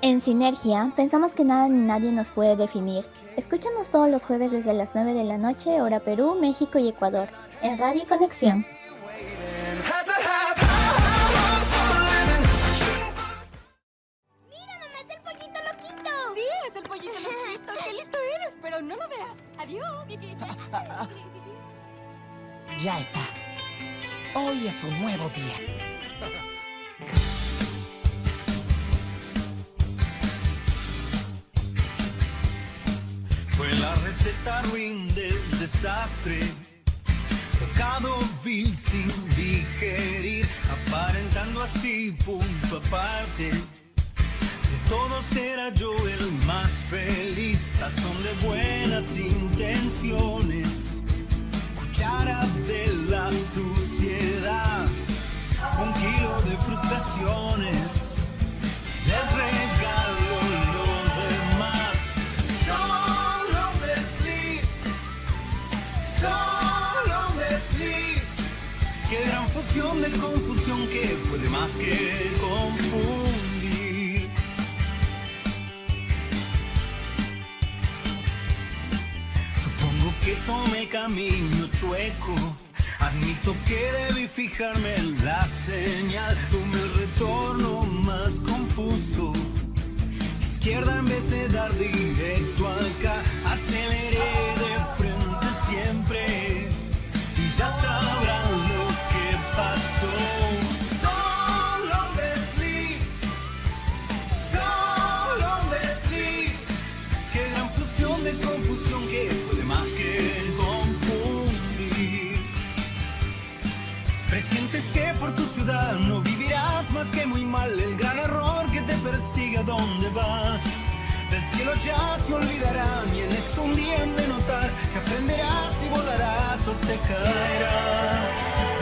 En Sinergia, pensamos que nada ni nadie nos puede definir. Escúchanos todos los jueves desde las 9 de la noche, hora Perú, México y Ecuador, en Radio Conexión. ¡Mira, mamá, es el pollito loquito! Sí, es el pollito loquito. ¡Qué listo eres! Pero no lo veas. Adiós. Ya está. Hoy es un nuevo día. Receta ruin del desastre. Tocado vil sin digerir, aparentando así punto aparte. De todos era yo el más feliz, tazón de buenas intenciones, cuchara de la suciedad, un kilo de frustraciones. Solo un. Qué gran fusión de confusión que puede más que confundir. Supongo que tomé el camino chueco. Admito que debí fijarme en la señal. El retorno más confuso. Izquierda en vez de dar directo acá. Aceleré donde vas. Del cielo ya se olvidarán y en un día de notar que aprenderás y volarás o te caerás.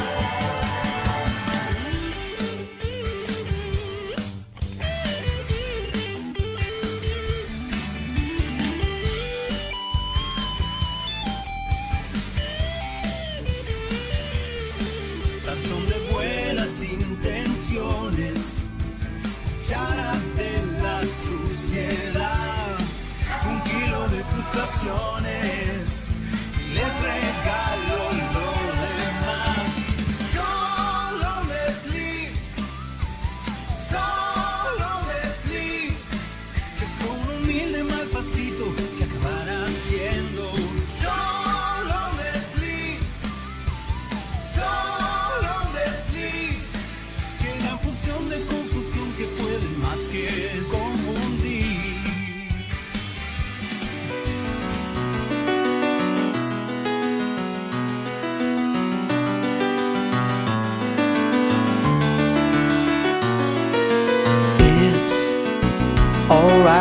canciones.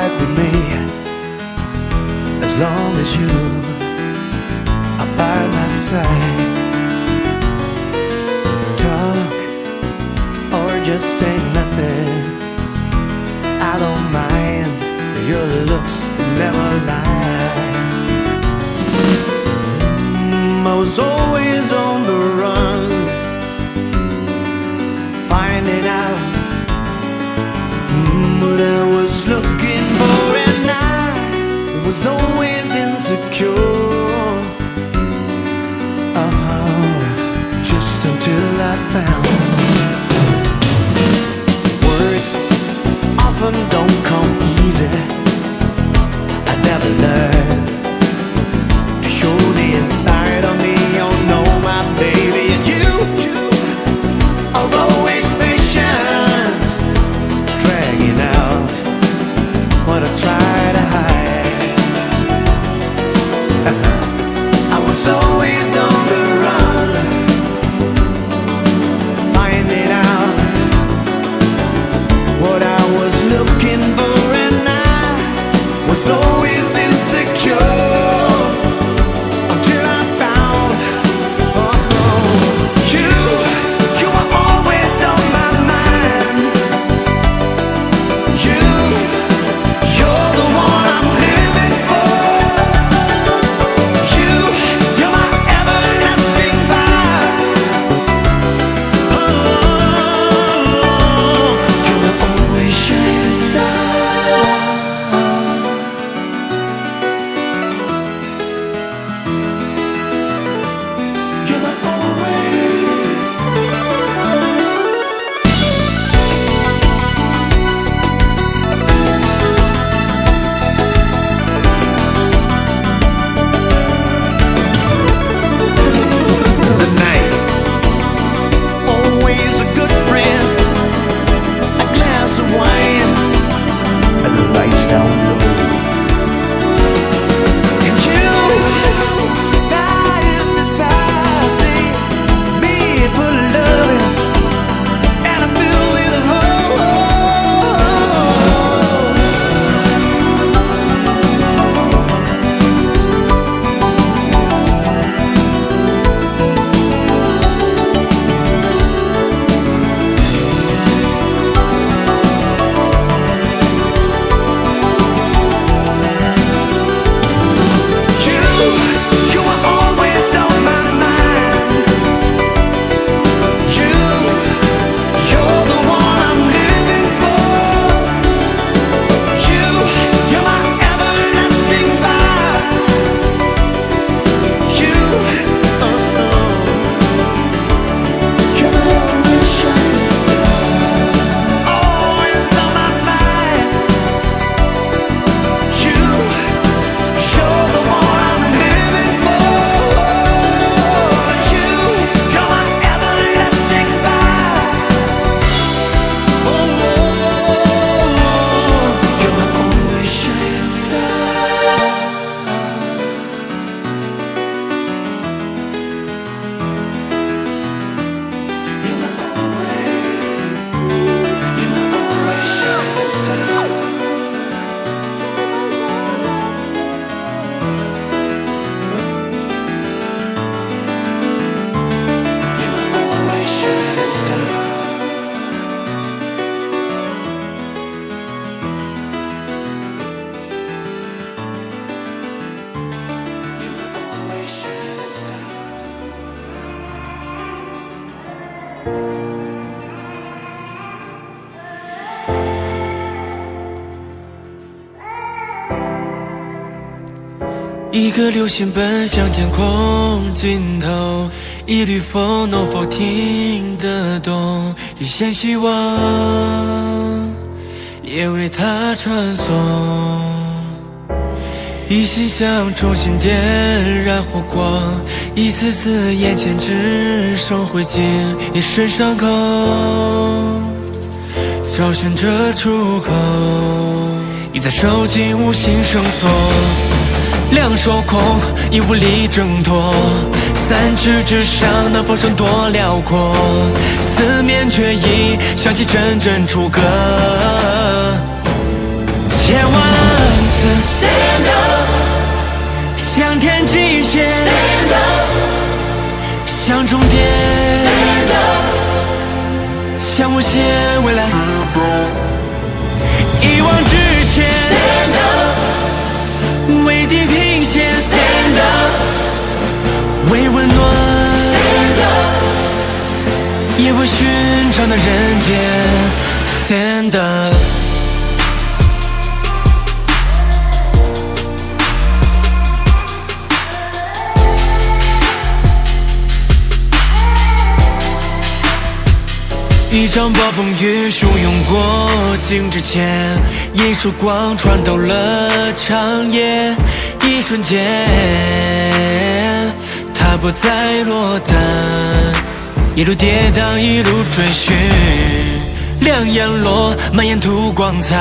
With me as long as you are by my side. Talk or just say nothing. I don't mind. Your looks never lie. Mm, I was always on the run, finding out Mm, what I was always insecure. Oh, just until I found words often don't come easy. I never learned so 一个流星奔向天空尽头，一缕风能否听得懂？一线希望也为它传送。一心想重新点燃火光，一次次眼前只剩灰烬，一身伤口找寻着出口，一再受尽无形绳索。两手空，已无力挣脱。三尺之上，能否剩多辽阔？四面却已响起阵阵楚歌。千万次，Stand up，向天极限，Stand up，向终点，Stand up，向无限未来，，Stand up，为温暖，Stand up，也为寻常的人间，Stand up。一场暴风雨汹涌过境之前，一束光穿透了长夜，一瞬间，它不再落单，一路跌宕，一路追寻，两眼落，满眼吐光彩，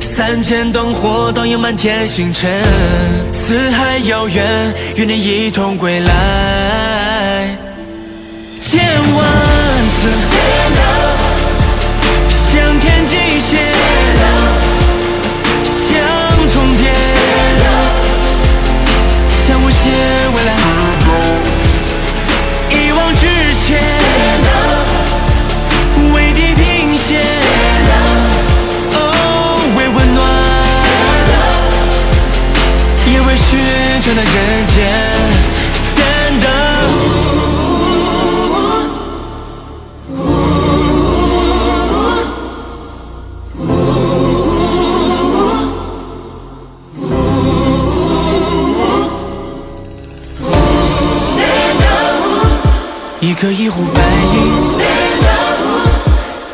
三千灯火倒映满天星辰，四海遥远，与你一同归来，千万次。向天际线，的人间，Stand up。一颗一呼百应，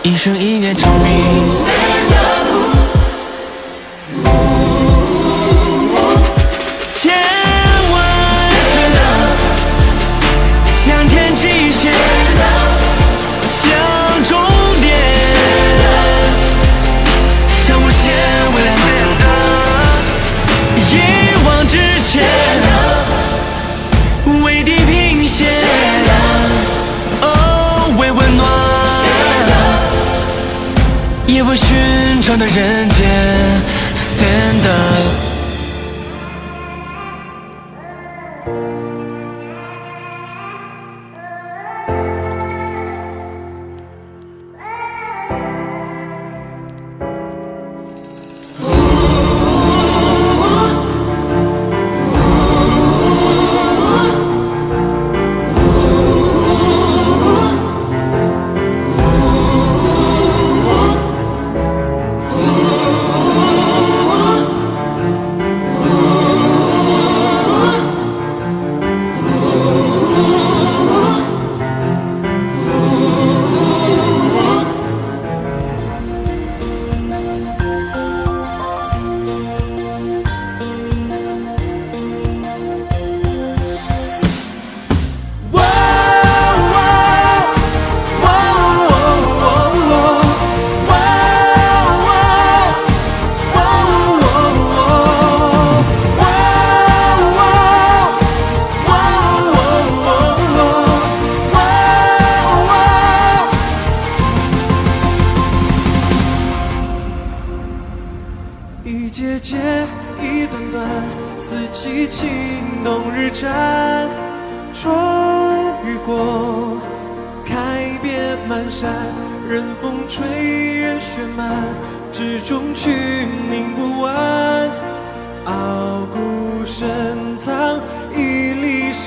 一生一念长鸣。往直前，为地平线。哦，为温暖，也为寻常的人间，Stand up。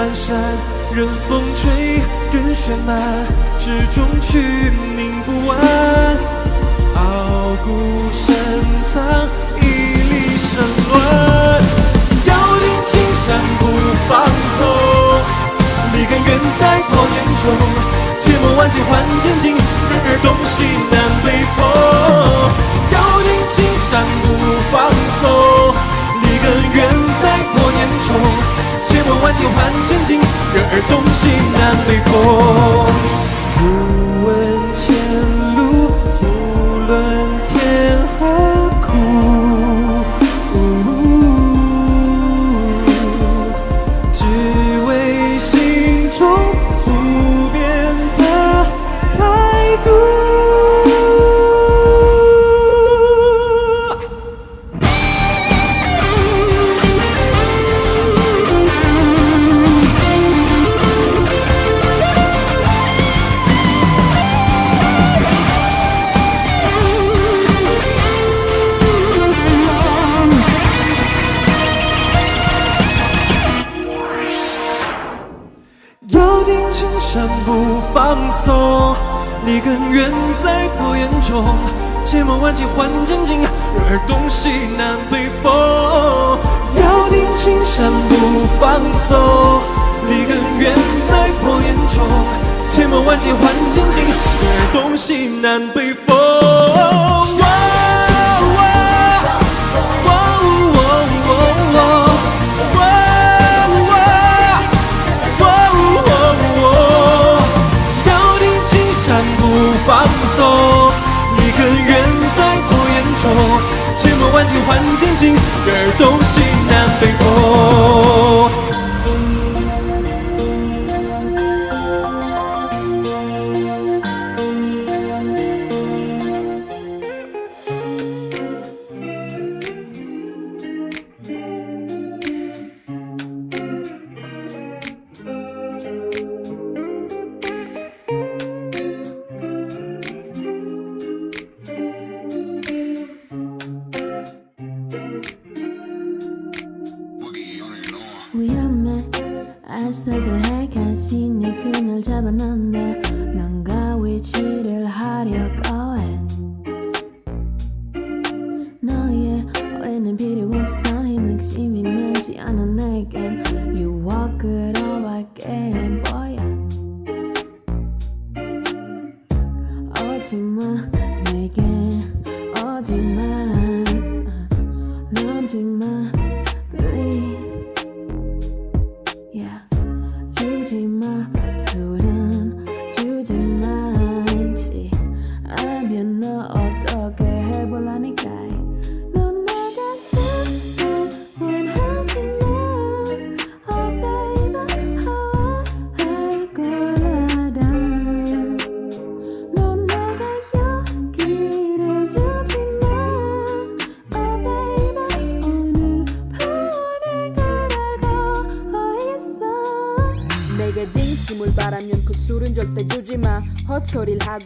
遍满山，任风吹，任雪漫，始终去凝不完。傲骨深藏，屹立山峦，咬定青山不放松，立根原在破岩中。千磨万劫换千金，人儿东西南北风。咬定青山不放松，立根原在破岩中。天换真情任尔东西南北风。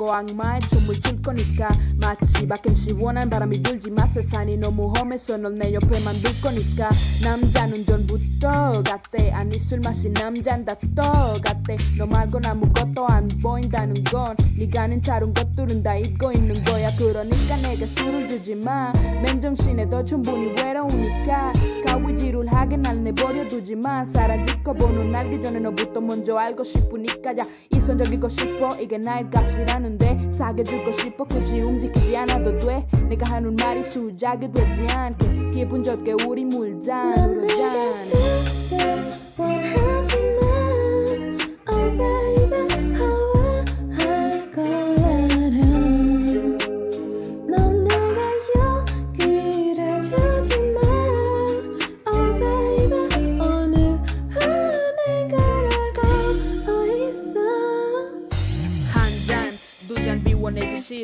Goang Mad 시원한 바람이 불지 마 세상이 너무 험해서 널 내 옆에 만들 거니까 남자는 전부터 같대 아니 술 마신 남잔 다 똑같대 너 말곤 아무것도 안 보인다는 건 네가 아는 다른 것들은 다 잊고 있는 거야 그러니까 내가 술을 주지 마 맨정신에도 충분히 외로우니까 가위질을 하게 날 내버려 두지 마 사라질 거 보는 알기 전에 너부터 먼저 알고 싶으니까 야 이성적이고 싶어 이게 나의 값이라는데 사귀어주고 싶어 굳이 움직이지 않아도 돼. 내가 하는 말이 수작이 되지 않게 기분 좋게 우리 물잔 넌 으로 내잔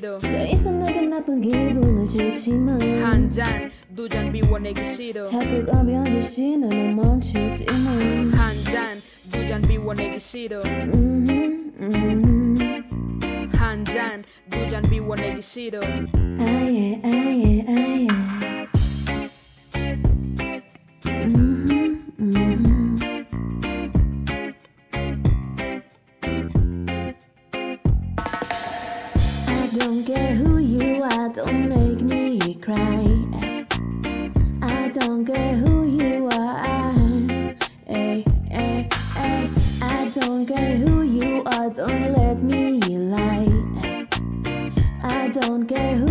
싫어 있어 내겐 나쁜 기분을 주지만 한잔 두 잔 비워내기 싫어 자꾸 가벼워질 시는 멈추지만 한잔 두 잔 비워내기 싫어 한잔 두 잔 비워내기 싫어 아예 아예 아예. 음, 음. 음. don't care who you are, don't make me cry. I don't care who you are. Hey, eh, eh, hey, eh. hey. I don't care who you are, don't let me lie. I don't care who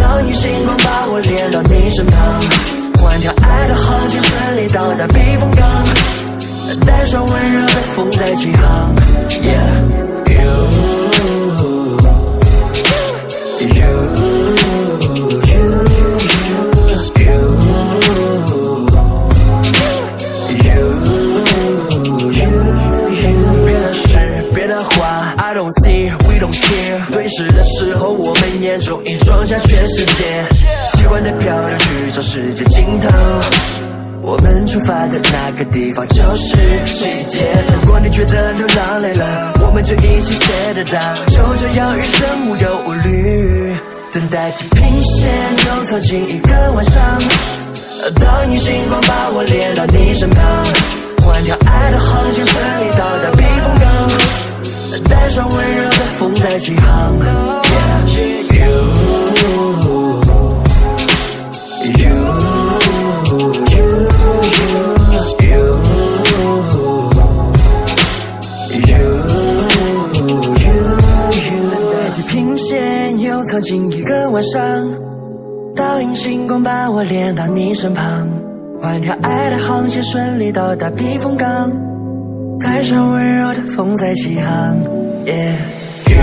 倒影星光把我连到你身旁，换条爱的航线顺利到达避风港，带上温热的风在起航。Yeah, you, you, you, you. you，you 别的事，别的话，I don't see, we don't care。对视的，已装下全世界，喜欢的漂流去找世界尽头。我们出发的那个地方就是起点。如果你觉得流浪累了，我们就一起 set it down，就这样余生无忧无虑。等待地平线又藏进一个晚上，当影星光把我连到你身旁，换条爱的航线顺利到达避风港，带上温热的风在起航。Yeah, 线又藏进一个晚上，倒映星光把我连到你身旁，换条爱的航线顺利到达避风港，带上温柔的风在起航。Yeah, you.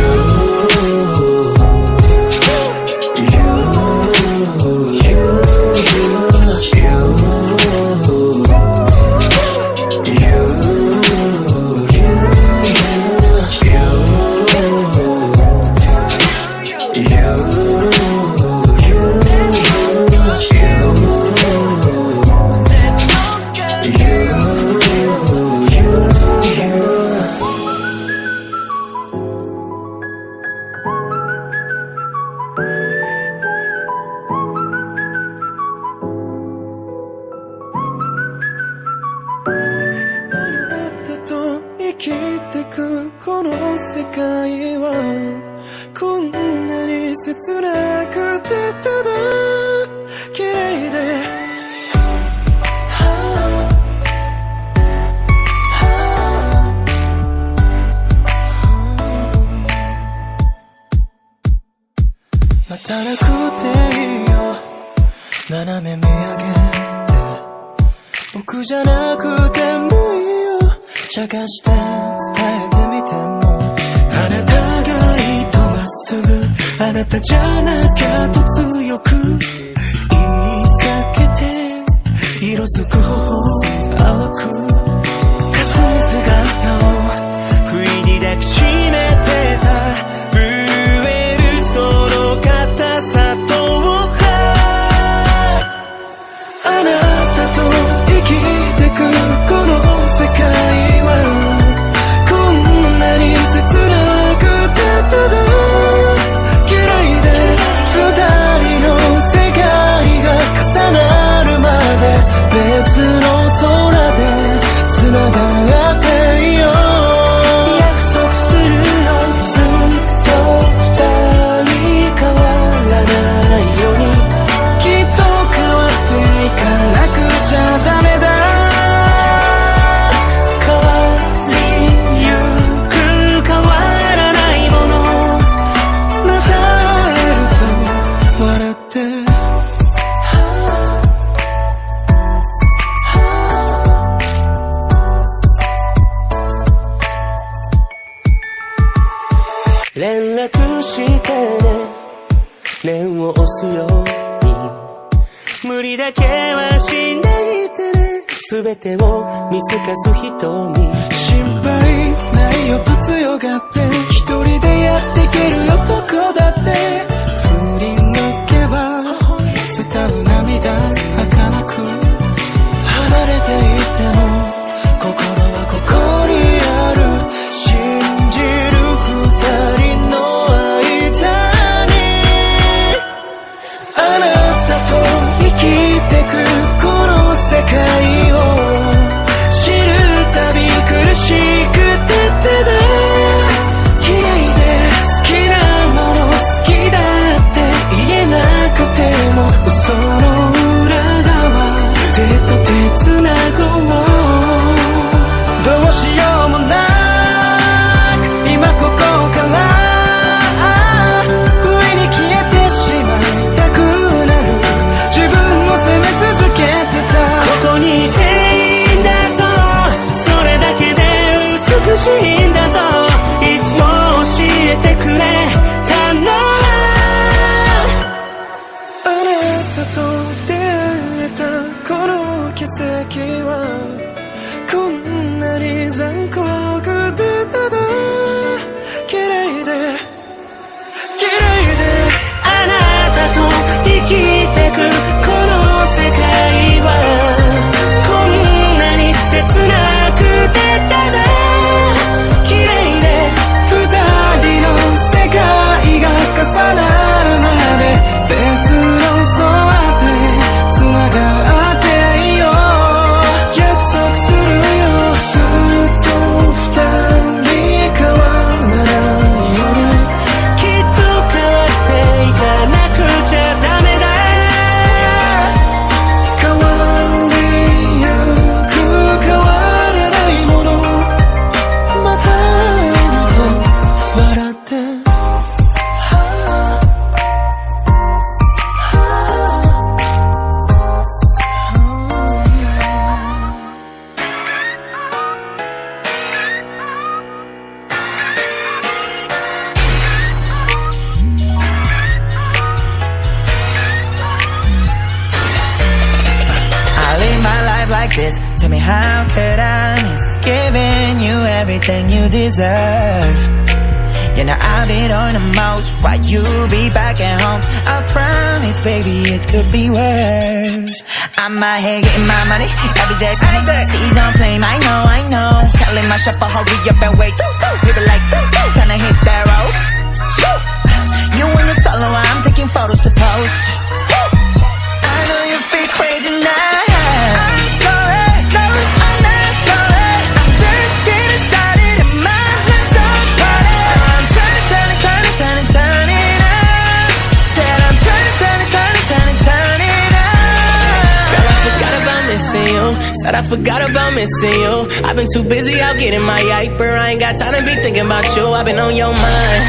missing you. I've been too busy out getting my yiper. I ain't got time to be thinking about you. I've been on your mind.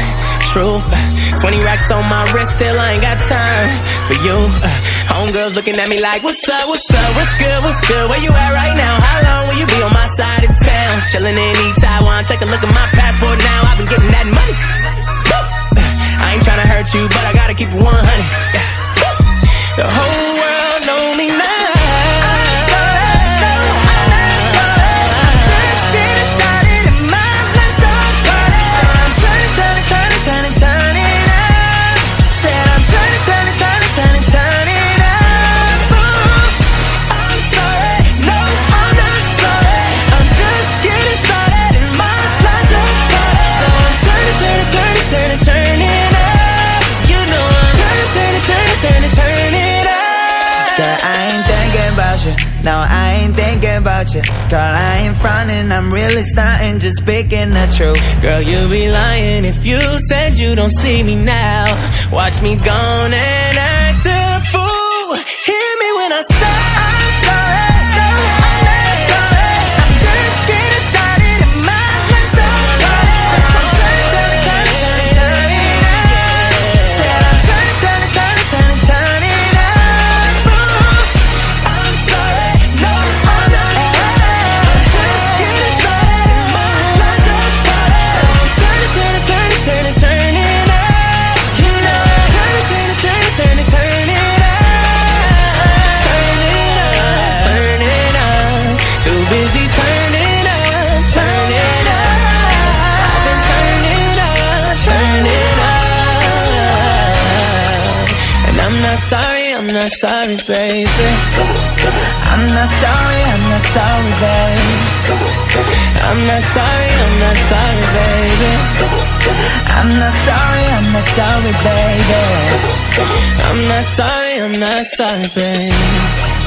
True. 20 racks on my wrist, still I ain't got time for you. Uh, homegirls looking at me like, what's up, what's up, what's good, what's good, where you at right now? How long will you be on my side of town? Chilling in East Taiwan, take a look at my passport now. I've been getting that money. Woo! Uh, I ain't trying to hurt you, but I gotta keep it 100. Yeah. The whole you Girl, I ain't frontin'. I'm really starting just speaking the truth Girl, you be lying if you said you don't see me now Watch me gone and out I'm not sorry, baby. I'm not sorry, I'm not sorry, baby. I'm not sorry, I'm not sorry, baby. I'm not sorry, I'm not sorry, baby. I'm not sorry, I'm not sorry, baby.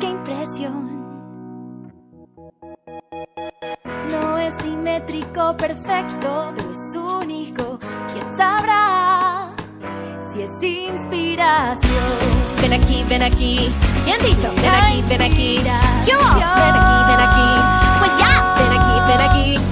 qué impresión. No es simétrico, perfecto, es único. ¿Quién sabrá si es inspiración? Ven aquí, ven aquí. Bien dicho, ven aquí, ven aquí. Yo, ven aquí, ven aquí. Pues ya, ven aquí, ven aquí.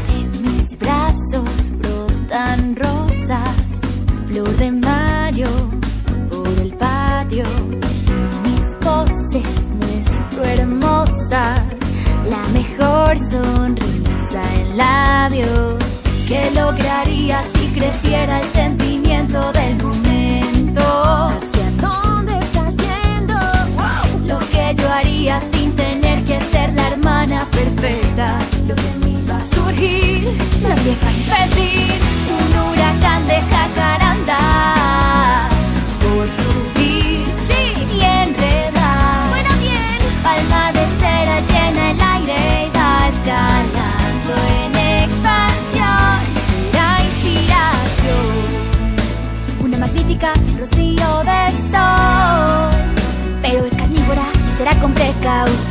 sonrisa en labios. ¿Qué lograría si creciera el sentimiento del momento? ¿Hacia dónde estás yendo? Lo que yo haría sin tener que ser la hermana perfecta. Lo que en mí va a surgir, nadie va a impedir.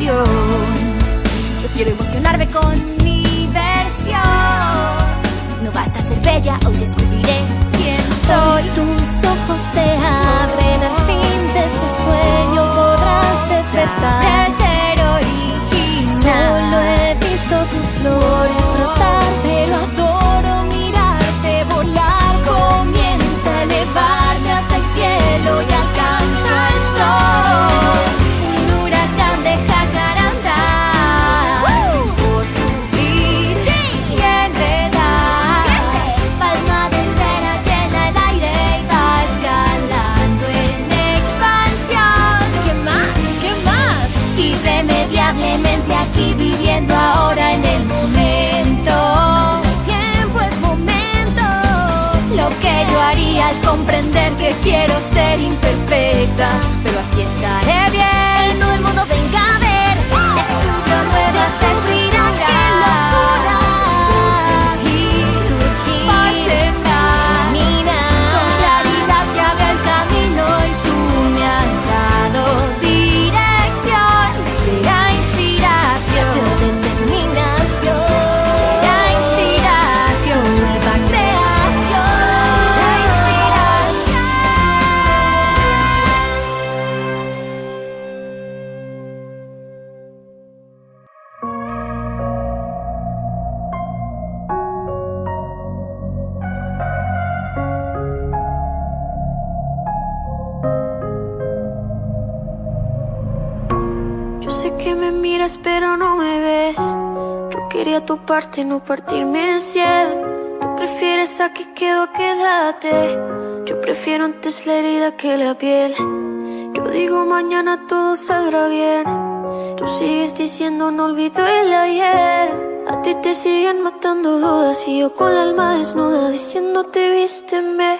Yo quiero emocionarme con mi versión. No basta ser bella, hoy descubriré quién soy. Tus ojos se abren al fin de este sueño, podrás despertar. De ser original. Solo he visto tus flores. quiero ser imperfecta. No partirme en cien. Tú prefieres a que quedo, quédate. Yo prefiero antes la herida que la piel. Yo digo mañana todo saldrá bien. Tú sigues diciendo no olvido el ayer. A ti te siguen matando dudas y yo con la alma desnuda diciéndote vísteme.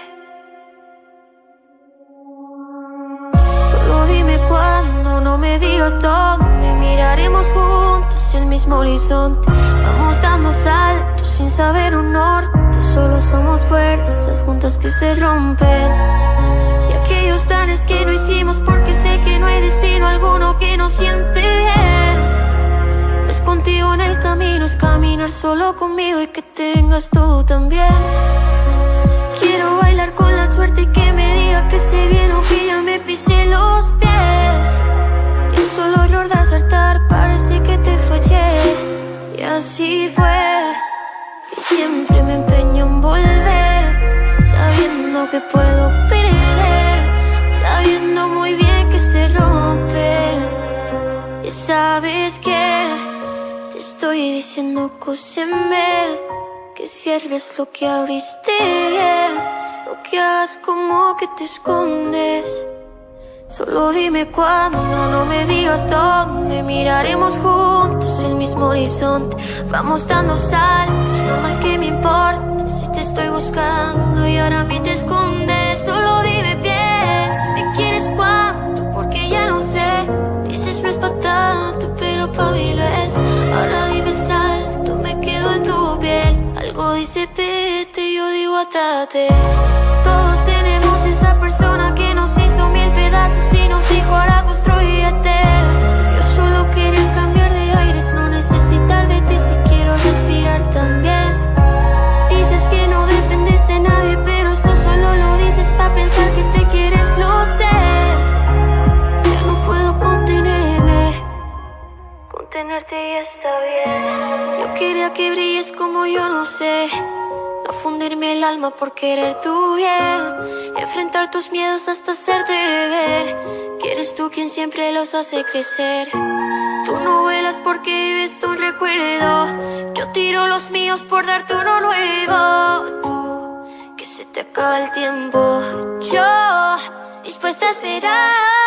Solo dime cuándo, no me digas dónde. Miraremos juntos el mismo horizonte. Vamos dando saltos sin saber un norte. Solo somos fuerzas juntas que se rompen. Y aquellos planes que no hicimos porque sé que no hay destino alguno que nos siente bien. Es contigo en el camino, es caminar solo conmigo y que tengas tú también. Quiero bailar con la suerte y que me diga que se viene o que ya me pisé los pies. Error de acertar, parece que te fallé. Y así fue. Y siempre me empeño en volver, sabiendo que puedo perder, sabiendo muy bien que se rompe. Y sabes que te estoy diciendo cóseme, que cierres lo que abriste, lo que hagas como que te escondes. Solo dime cuándo, no me digas dónde. Miraremos juntos el mismo horizonte. Vamos dando saltos, no mal que me importa. Si te estoy buscando y ahora a mí te escondes. Solo dime bien, si me quieres cuánto Porque ya no sé, dices no es pa' tanto Pero pa' mí lo es Ahora dime salto, me quedo en tu piel. Algo dice vete, yo digo atate Todos tenemos esa persona que nos pedazos y nos dijo ahora construyete. Yo solo quería cambiar de aires, no necesitar de ti si quiero respirar también. Dices que no dependes de nadie, pero eso solo lo dices pa' pensar que te quieres, lo sé. Ya no puedo contenerme, contenerte ya está bien. Yo quería que brilles como yo no sé. No fundirme el alma por querer tu bien. Enfrentar tus miedos hasta hacerte ver. Que eres tú quien siempre los hace crecer. Tú no vuelas porque vives tu recuerdo. Yo tiro los míos por darte uno nuevo. Tú, que se te acaba el tiempo. Yo, dispuesta a esperar.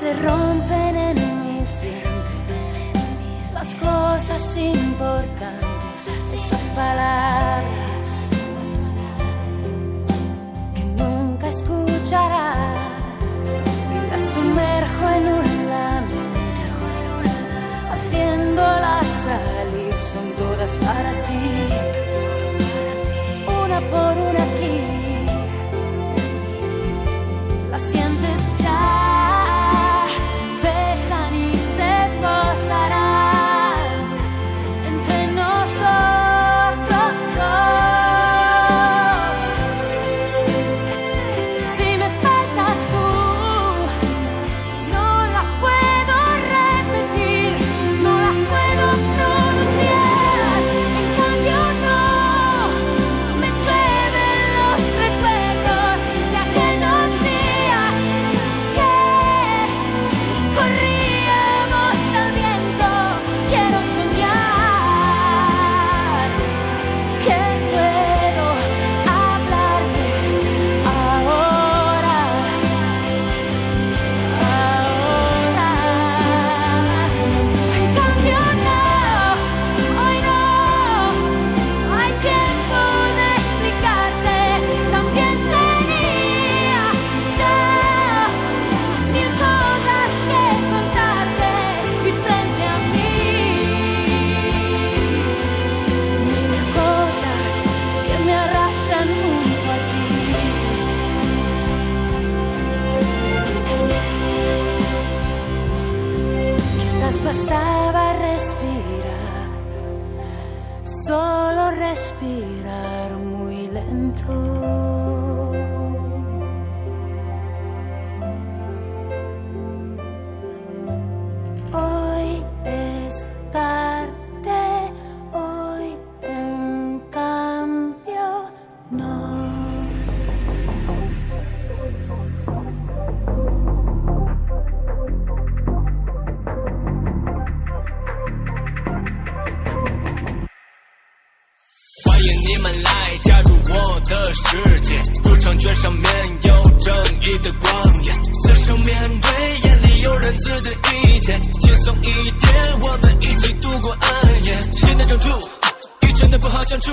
se rompen en mis dientes. Las cosas importantes, esas palabras que nunca escucharás. Y las sumerjo en un lamento, haciéndolas salir, son todas para ti, una por una. 轻松一点我们一起度过暗夜。谁在拯救与真的不好相处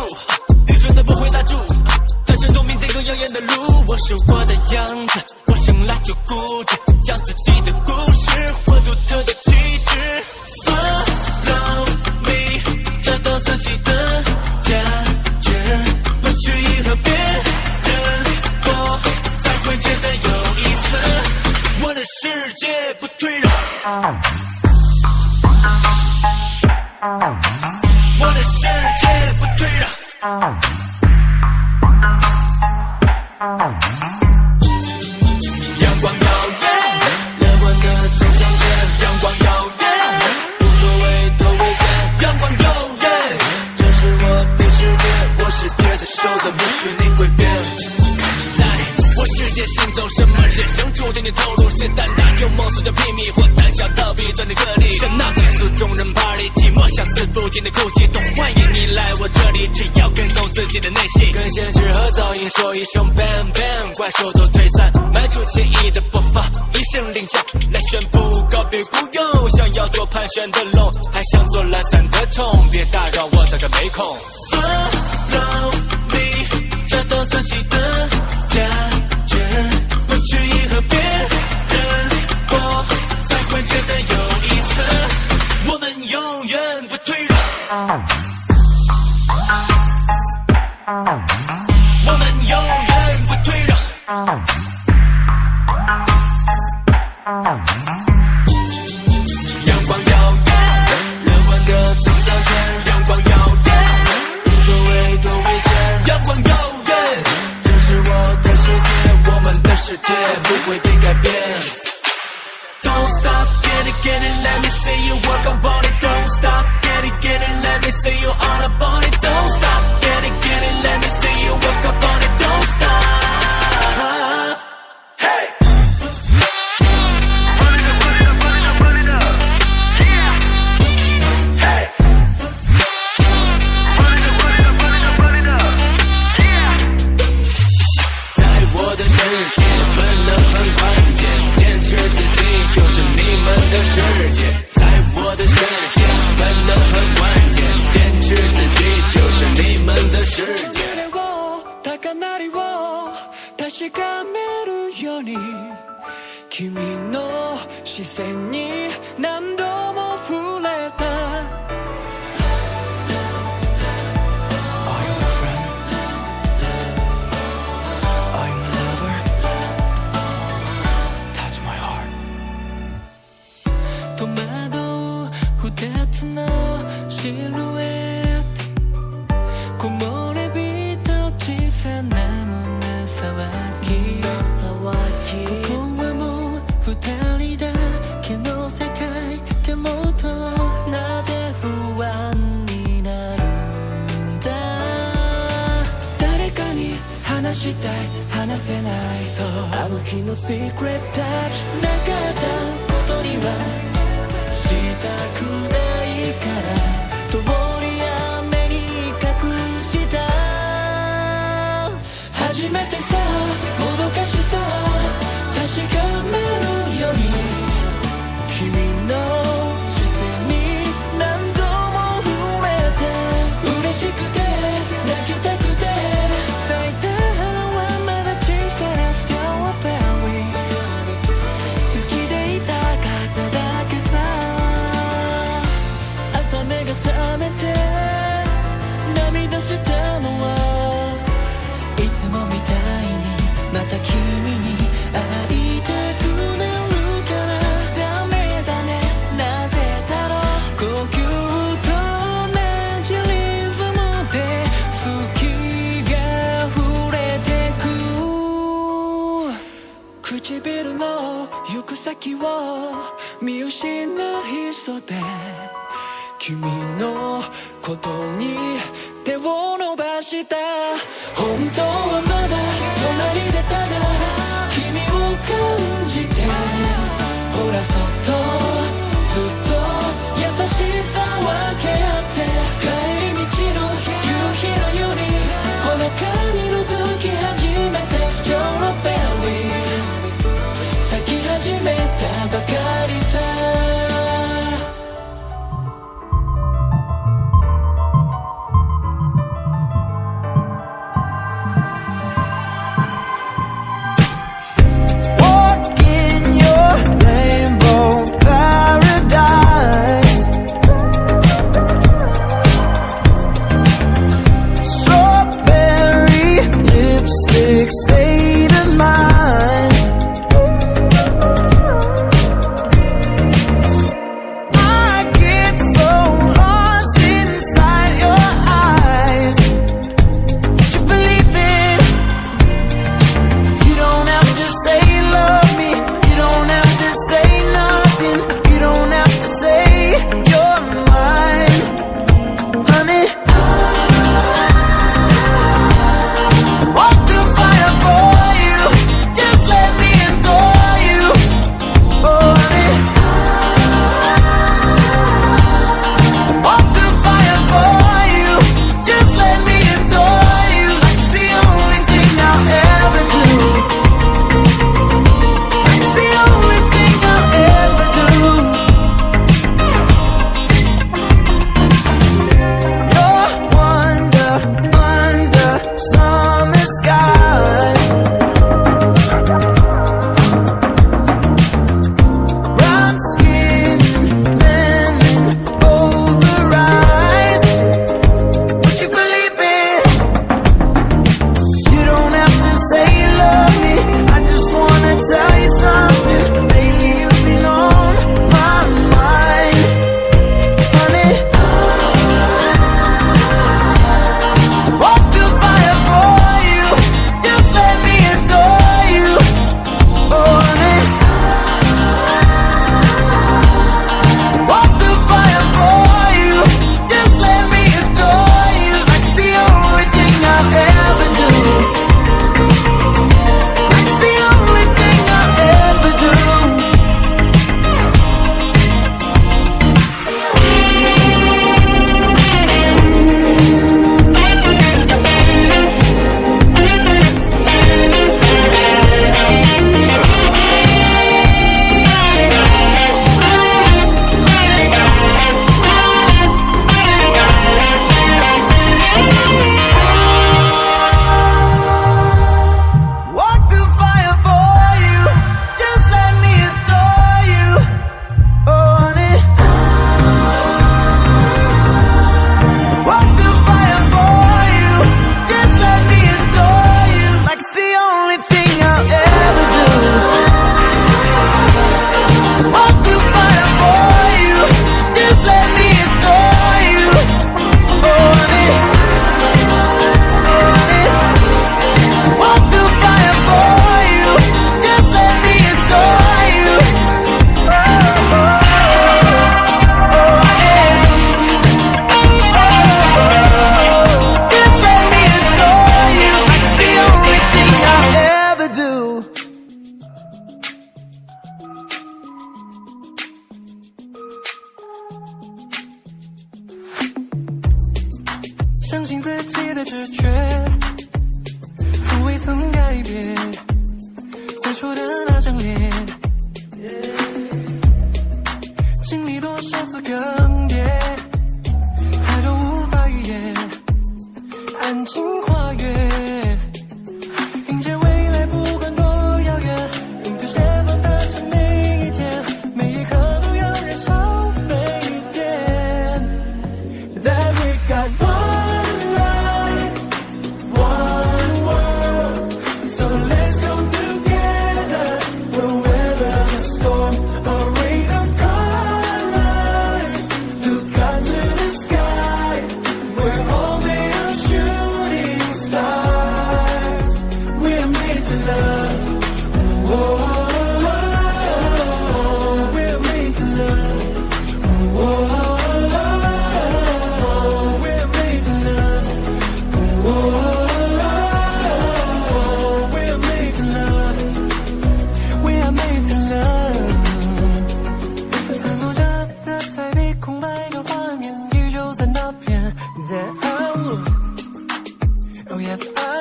as I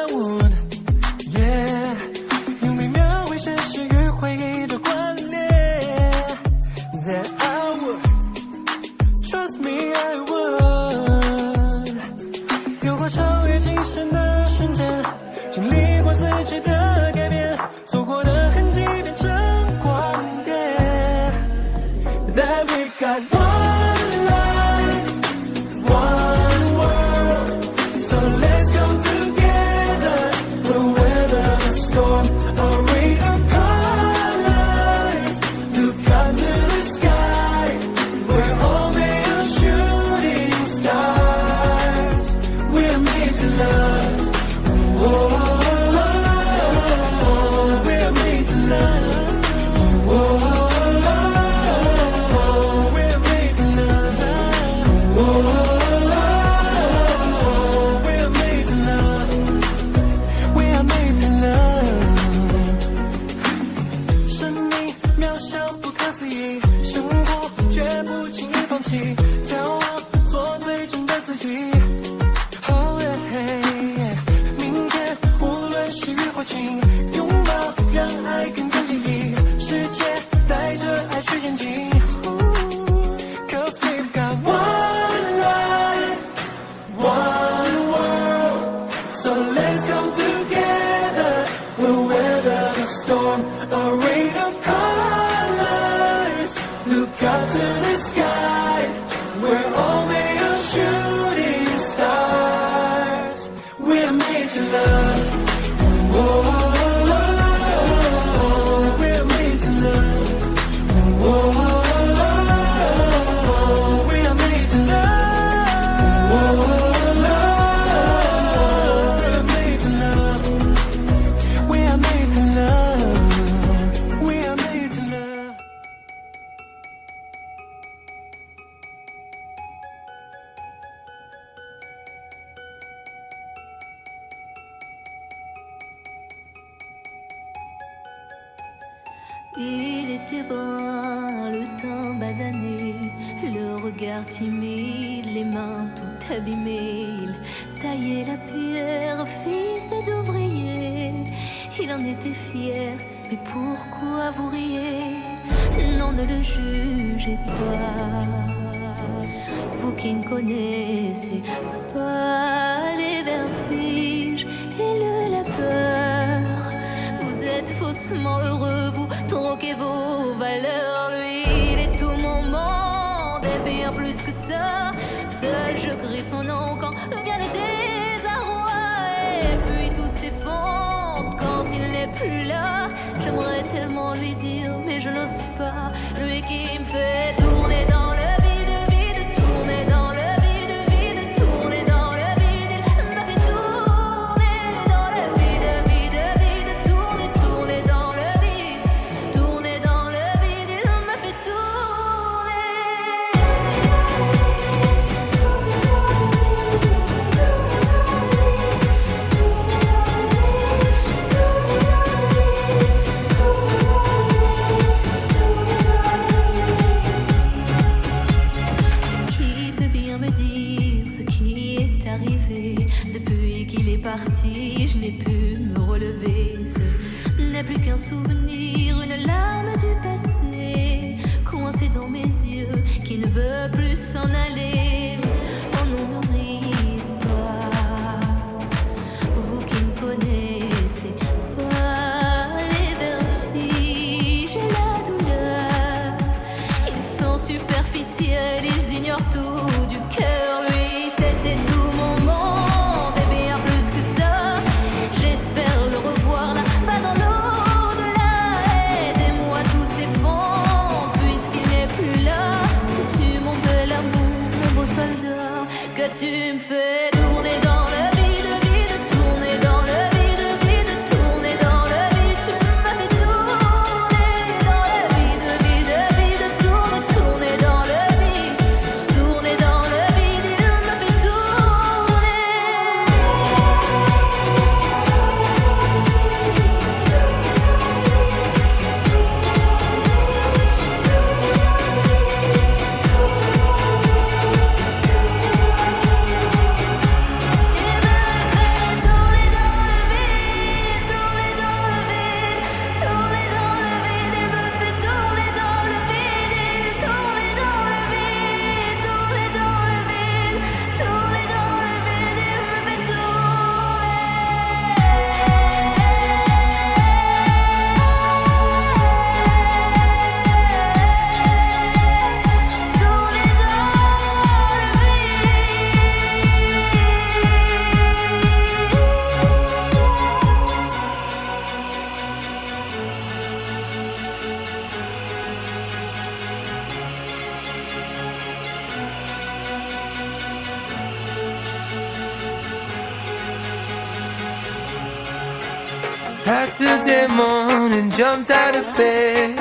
jumped out of bed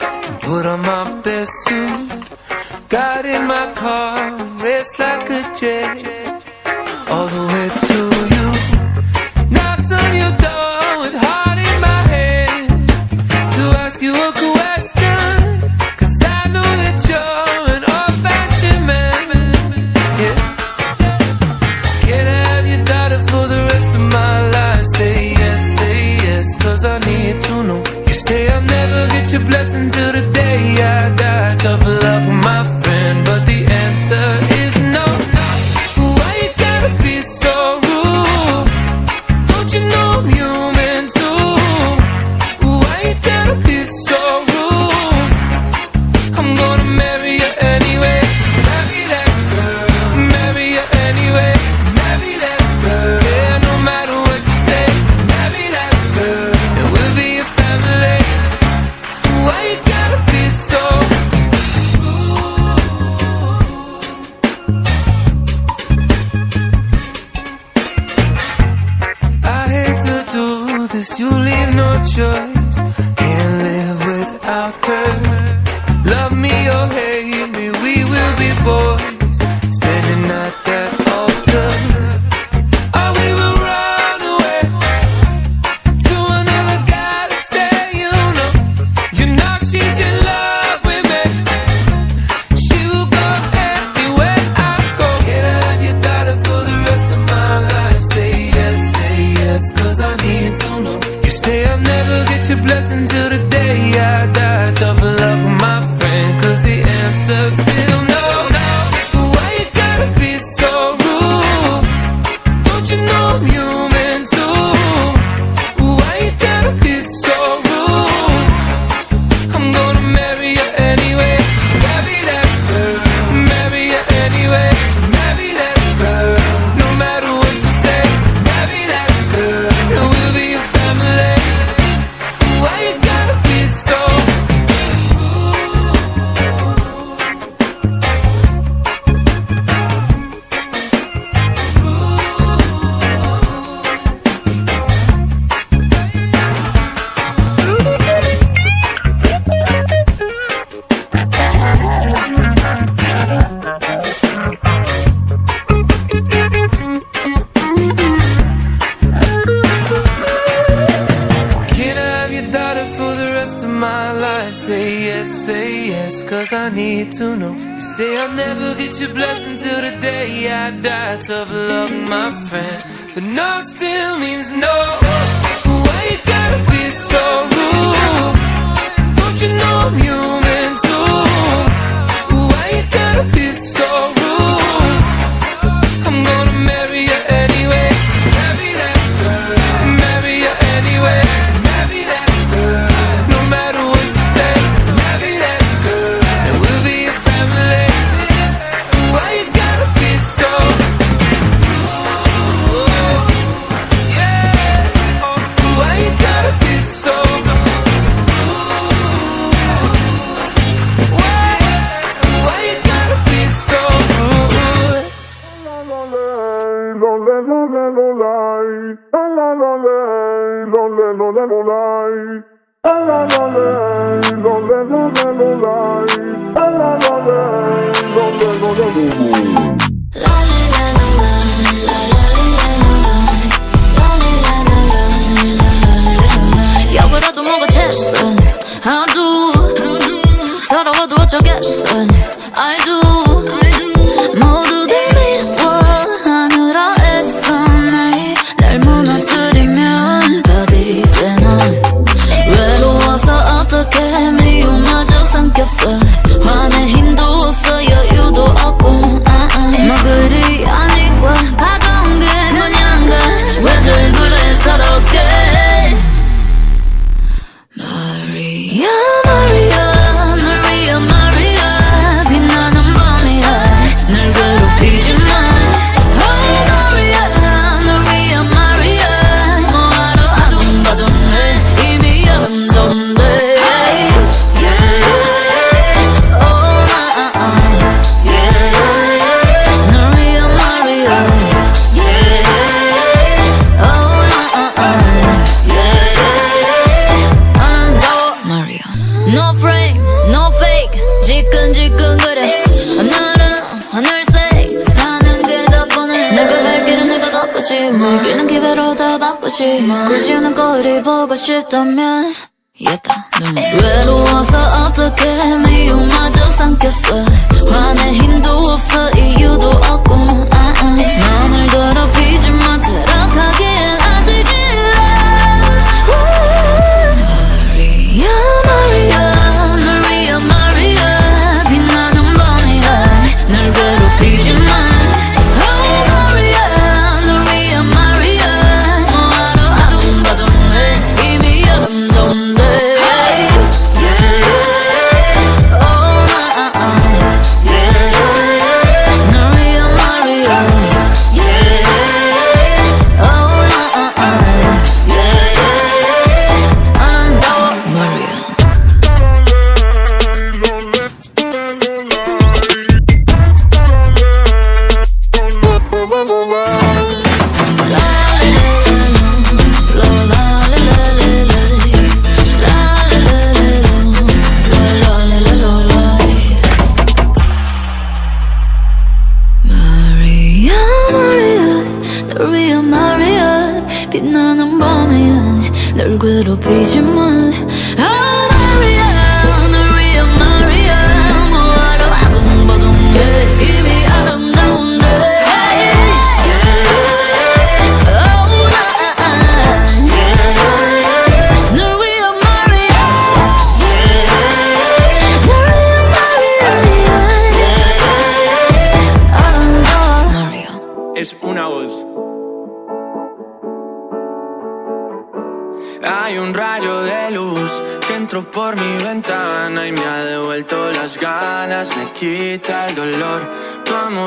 and put on my best suit. Got in my car and raced like a jet all the way to.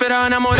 esperaba enamorarme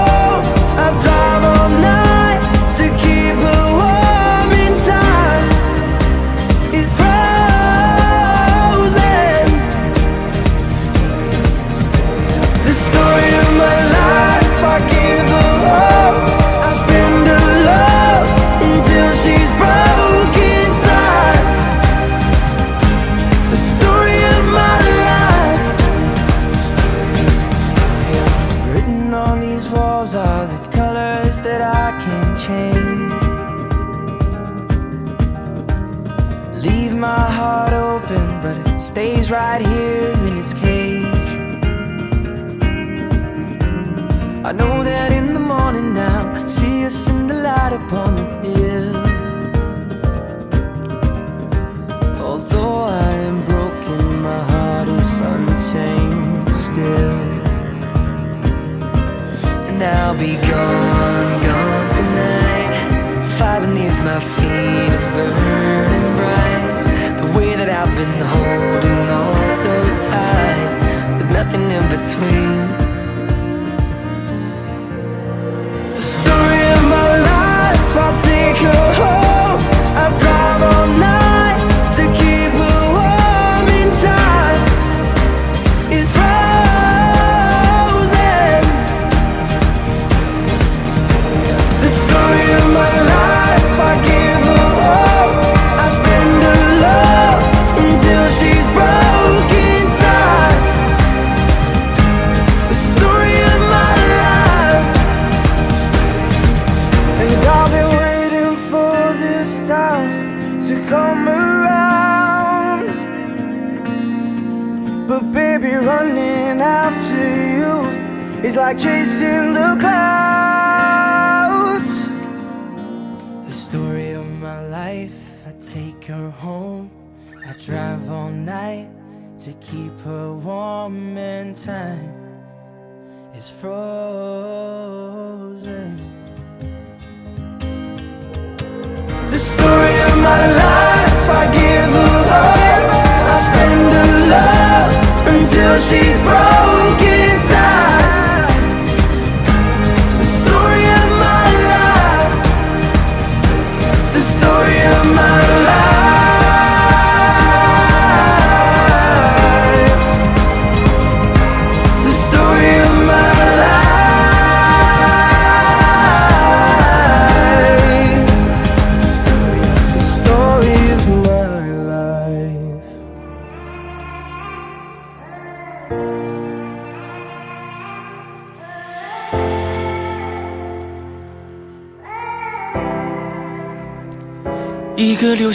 Between.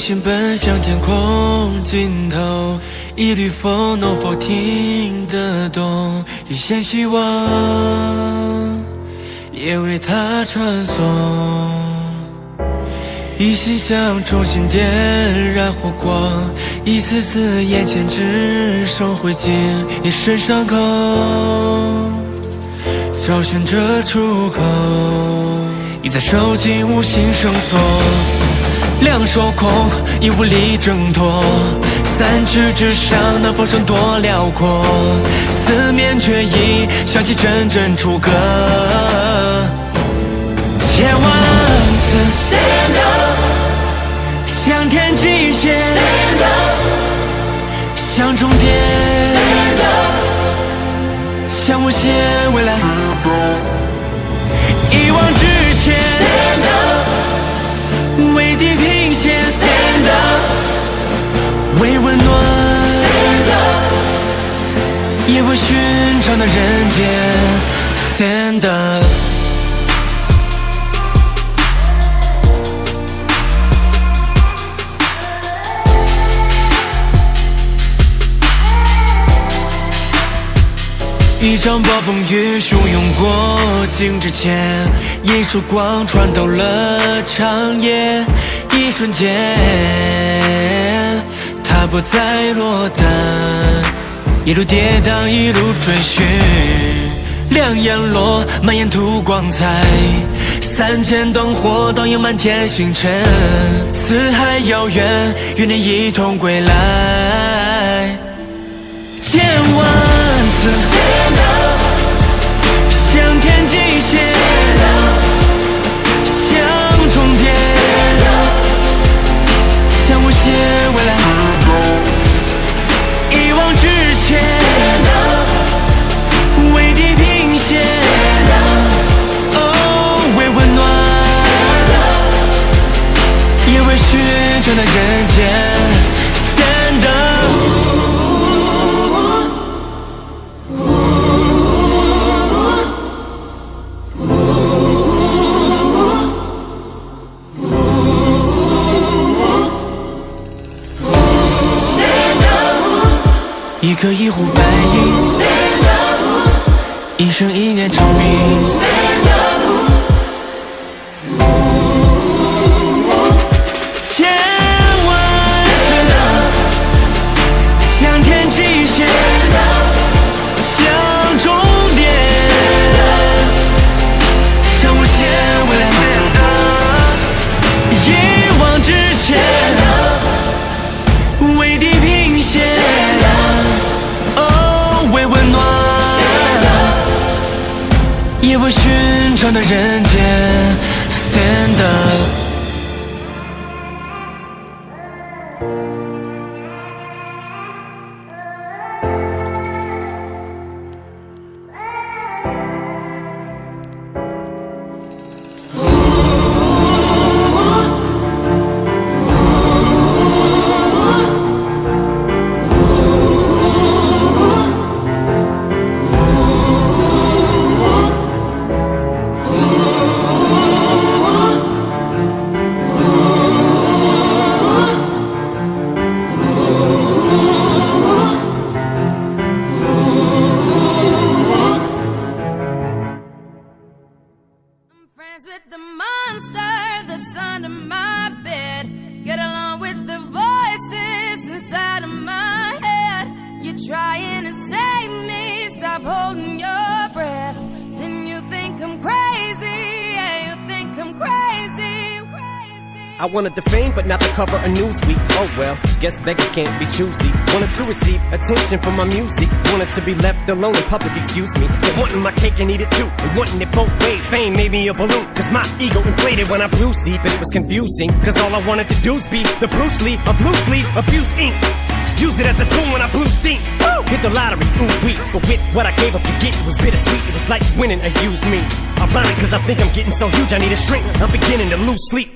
心奔向天空尽头，一缕风能否听得懂？一线希望也为它传送，一心想重新点燃火光，一次次眼前只剩灰烬，一身伤口，找寻着出口，已在手紧无心绳索。两手空，已无力挣脱。三尺之上，能否剩多辽阔？四面却已响起阵阵楚歌。千万次 stand up，向天极限 stand up，向终点 stand up，向无限未来一往直前。地平线。Stand up，为温暖。Stand up，夜不寻常的人间。Stand up。一场暴风雨汹涌过境之前，一束光穿透了长夜，一瞬间，它不再落单，一路跌宕，一路追寻，两眼落，满眼吐光彩，三千灯火倒映满天星辰，四海遥远，与你一同归来，千万寻常的人间。Stand up。一颗一壶白银，一生一念长鸣。千上的人 guess beggars can't be choosy. Wanted to receive attention from my music. Wanted to be left alone in public, excuse me. But wanting my cake and eat it too. And wanting it both ways. Fame made me a balloon. Cause my ego inflated when I blew sleep. And it was confusing. Cause all I wanted to do was be the Bruce Lee of loosely abused ink. Use it as a tool when I blew steam. Woo! Hit the lottery, ooh wee. But with what I gave up to get, it was bittersweet. It was like winning a used me. Ironic, cause I think I'm getting so huge, I need a shrink. I'm beginning to lose sleep.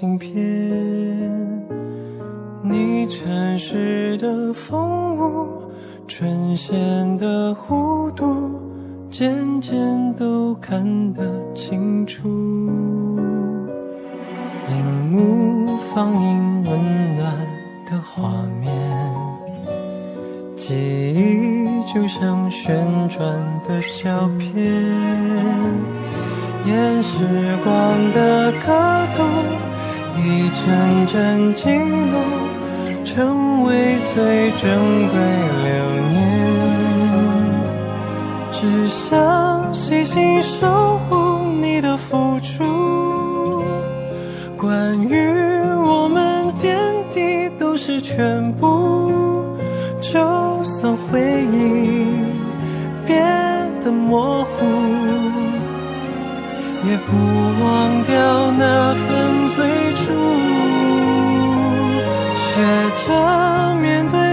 信片。你城市的风物，春线的弧度，渐渐都看得清楚。荧幕放映温暖的画面，记忆就像旋转的胶片，沿时光的刻度。一阵阵记录，成为最珍贵流年。只想细心守护你的付出，关于我们点滴都是全部。就算回忆变得模糊。也不忘掉那份最初学着面对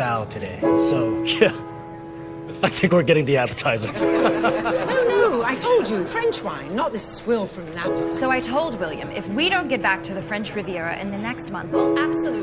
today, so yeah. I think we're getting the appetizer. no, oh, no, I told you, French wine, not this swill from Naples. So I told William, if we don't get back to the French Riviera in the next month, we'll absolutely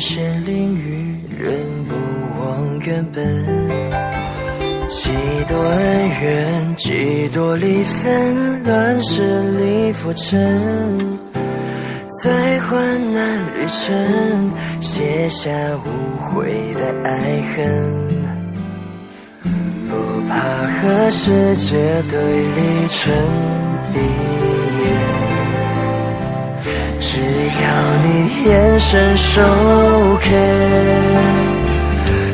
身陷囹圄，人不忘原本。几多恩怨，几多离分，乱世里浮沉。在患难旅程，写下无悔的爱恨。不怕和世界对立成敌，只要你眼神授肯，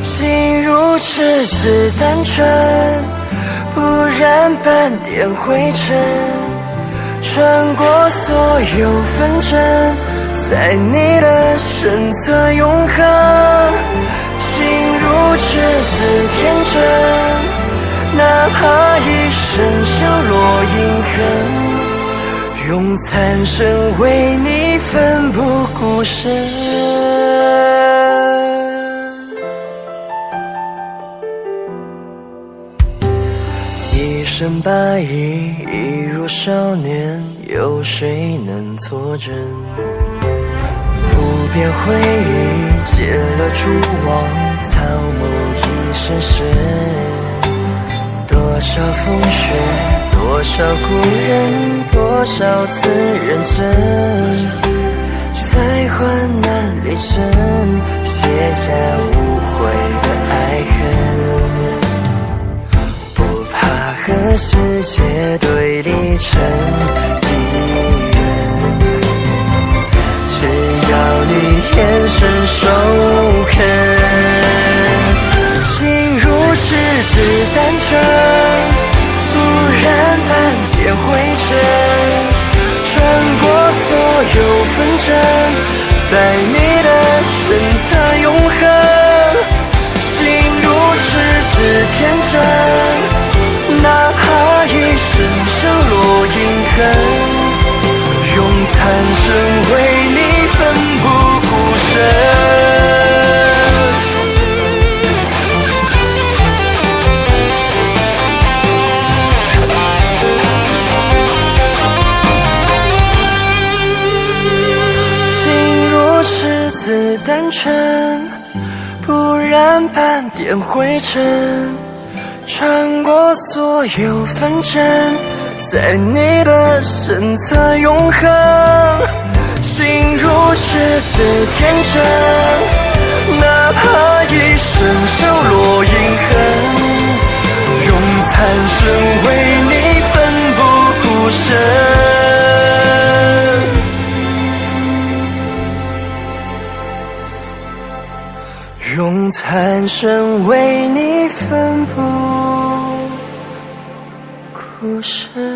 心如赤子单纯，不染半点灰尘，穿过所有纷争，在你的身侧永恒，心如赤子天真。哪怕一生修落印痕，用残生为你奋不顾身。一身白衣，一如少年，有谁能作证？不变回忆，借了蛛网，草木一声声。多少风雪，多少故人，多少次认真，在患难里程，写下无悔的爱恨，不怕和世界对立成敌人，只要你眼神授肯。心如赤子单纯，不染半点灰尘，穿过所有纷争，在你半点灰尘，穿过所有纷争，在你的身侧永恒。心如赤子天真，哪怕一生收落遗恨，用残生为你奋不顾身。用残生为你奋不顾身。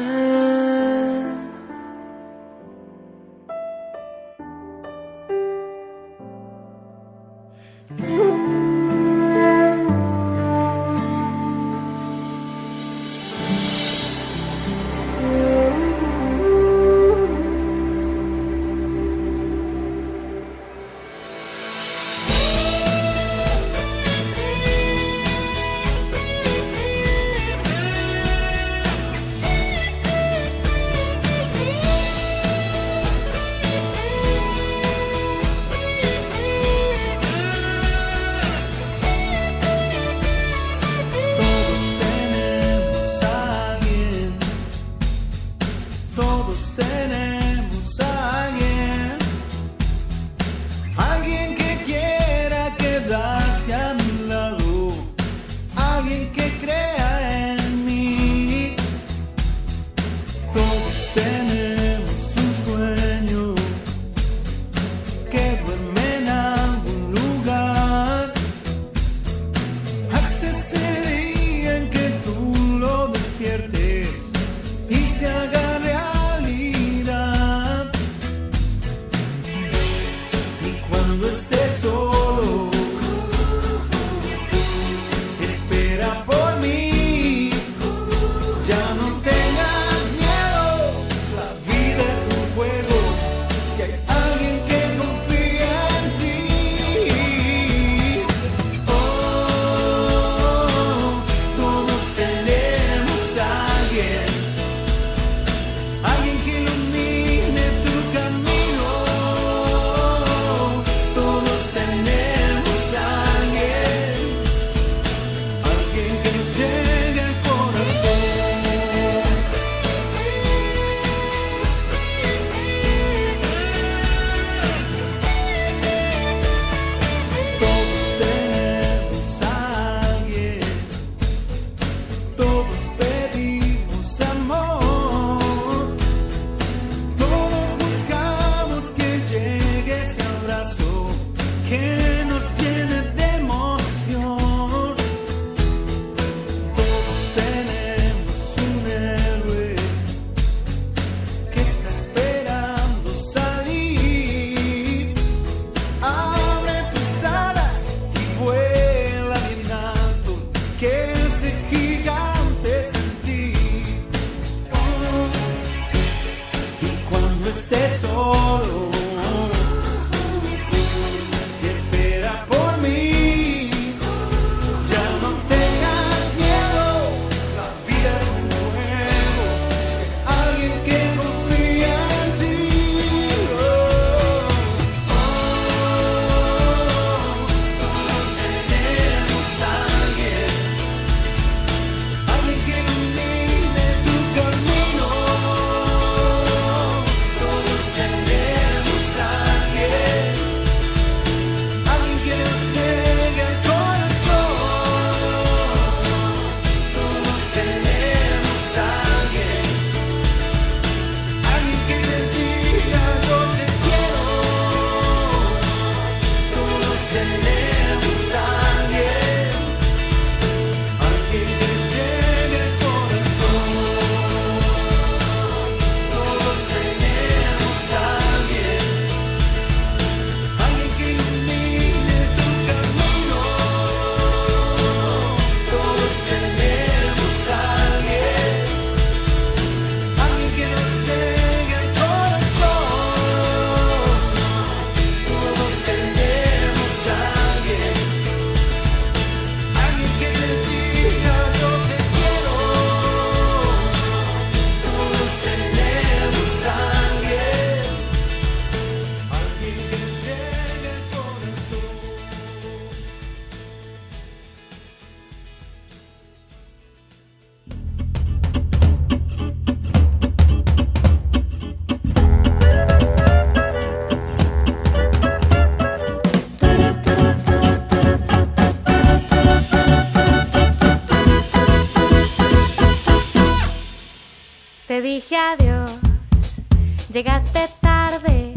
Llegaste tarde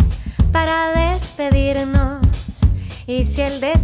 para despedirnos. Y si el destino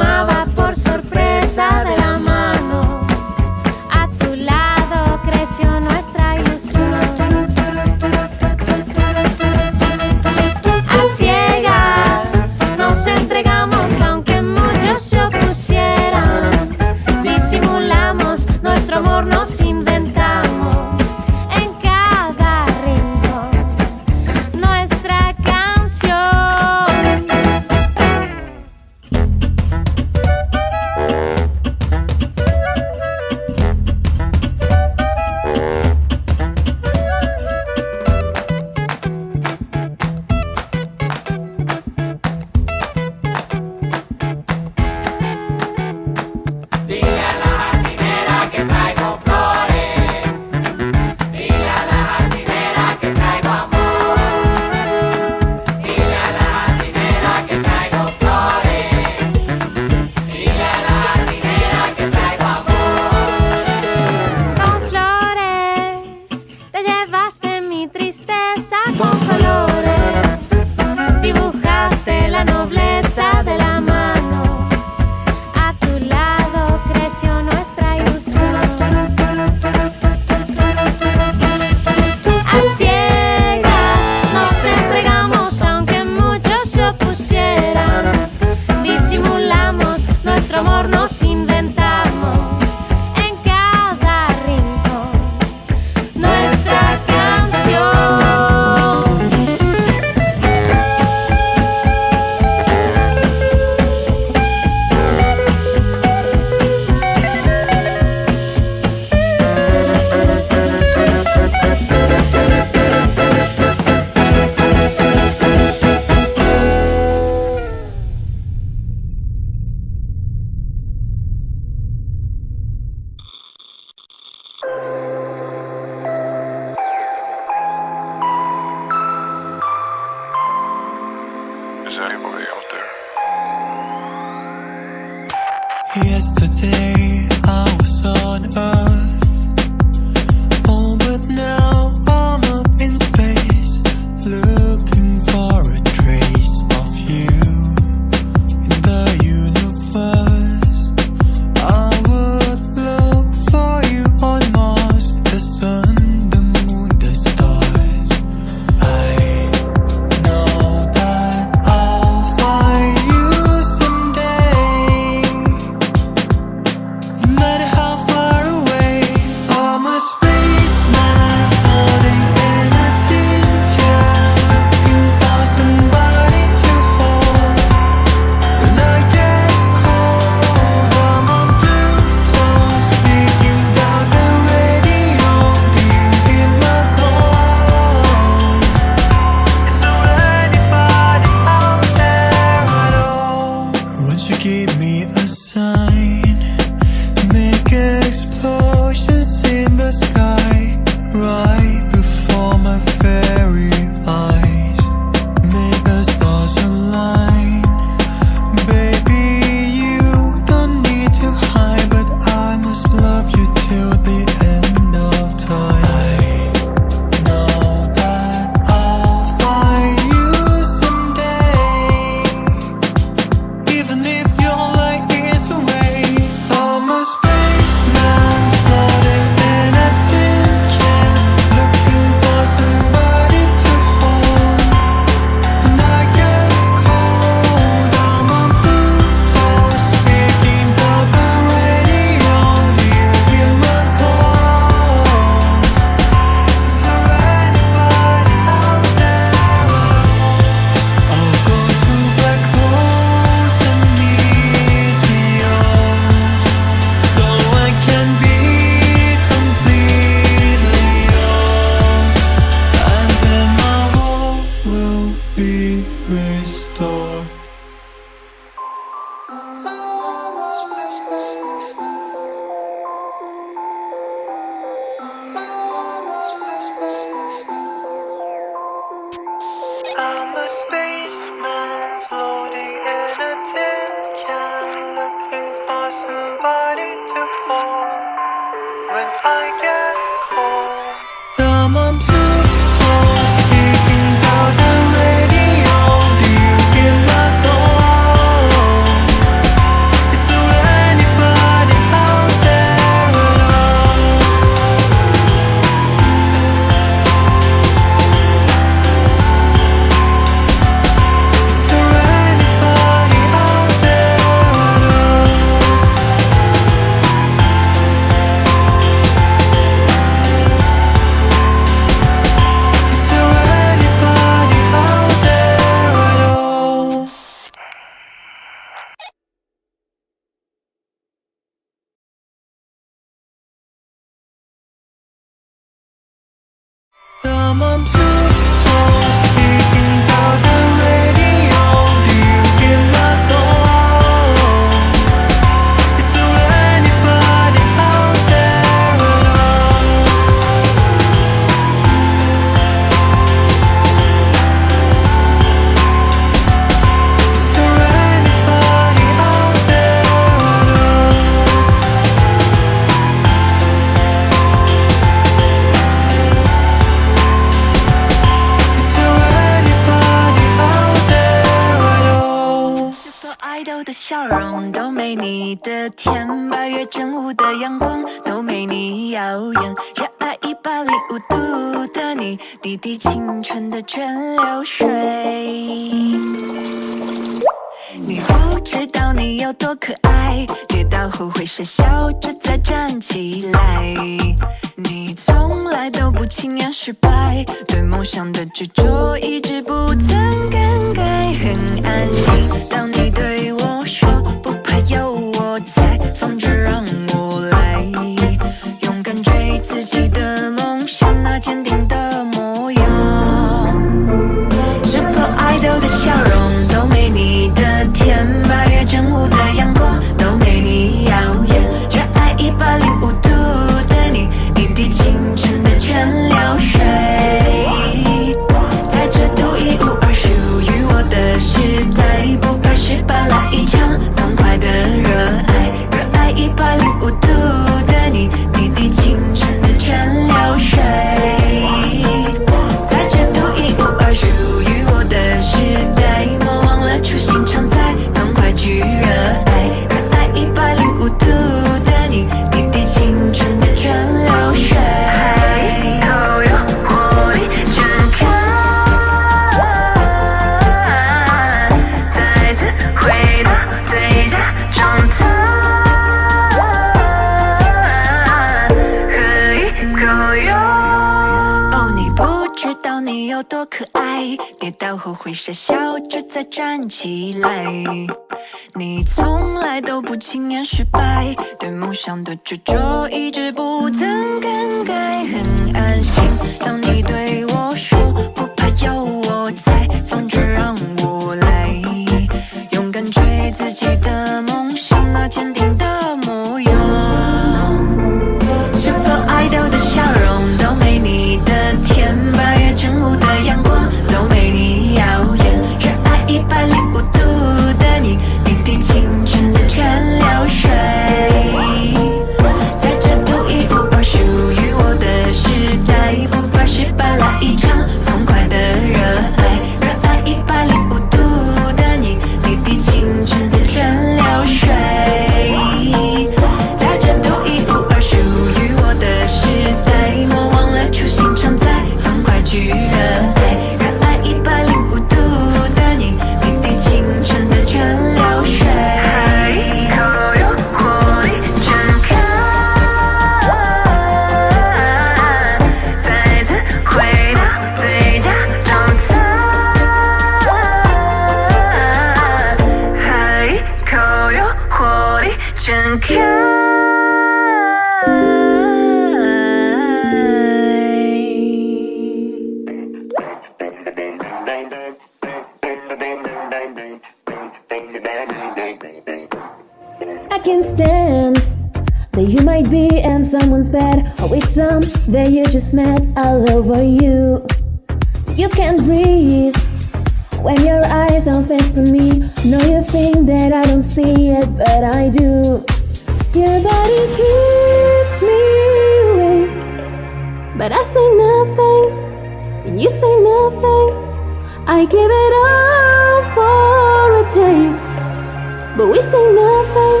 say nothing?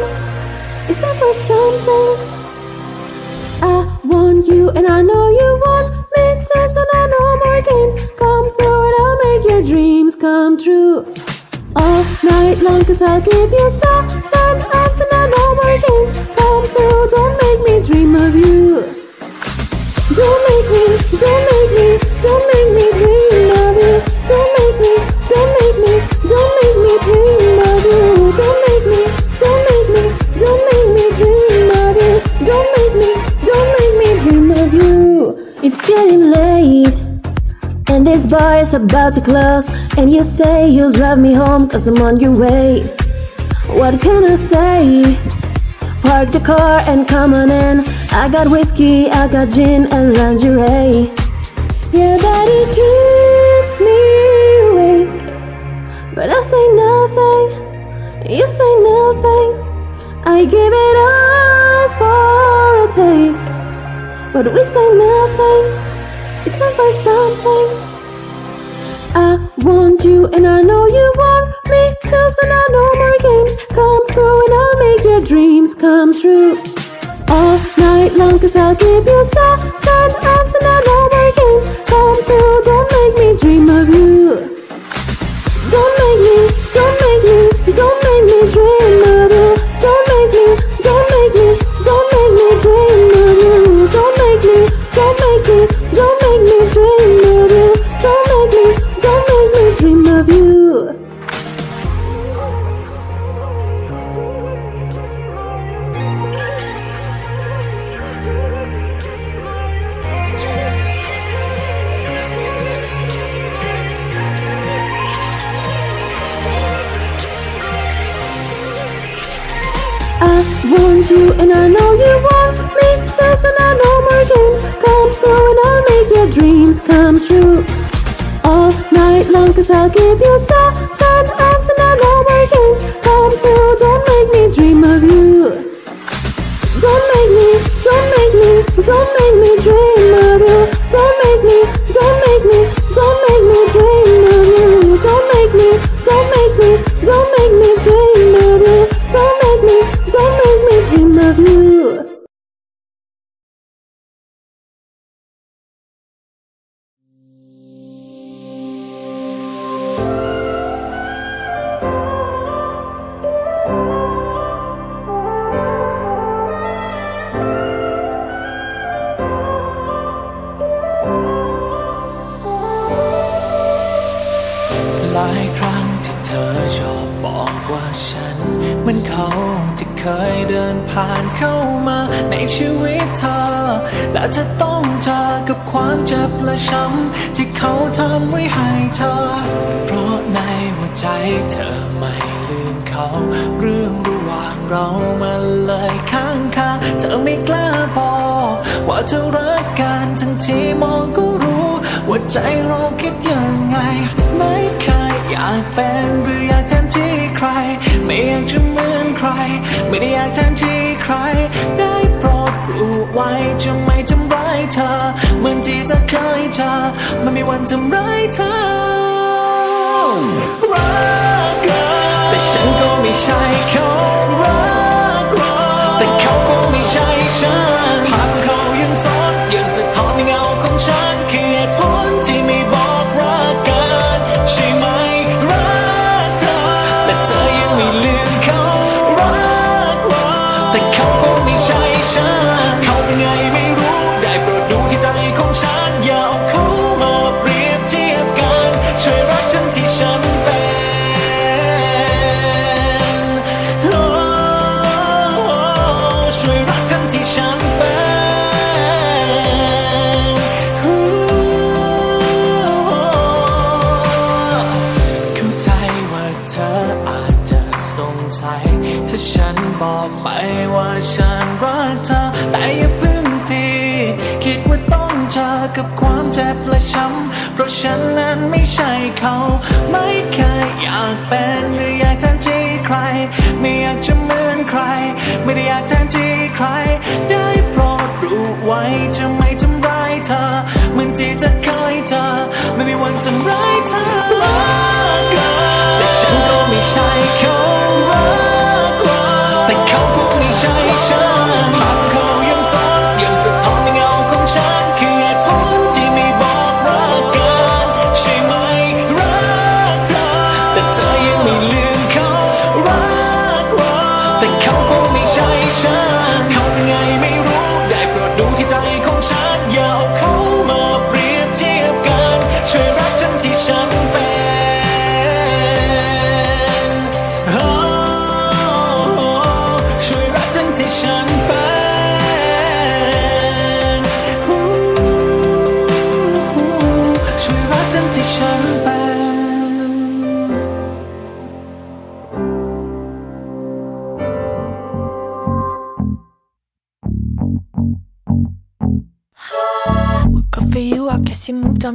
Is that for something? I want you and I know you want me too So now no more games Come through and I'll make your dreams come true All night long cause I'll keep you safe about to close. And you say you'll drive me home cause I'm on your way. What can I say? Park the car and come on in. I got whiskey, I got gin and lingerie. Your body keeps me awake. But I say nothing, you say nothing. I give it all for a taste. But we say nothing, it's not for something want you and I know you want me Cause when I know more games come through And I'll make your dreams come true. All night long cause I'll give you stuff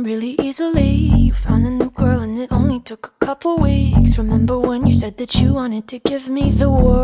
Really easily. You found a new girl and it only took a couple weeks. Remember when you said that you wanted to give me the world?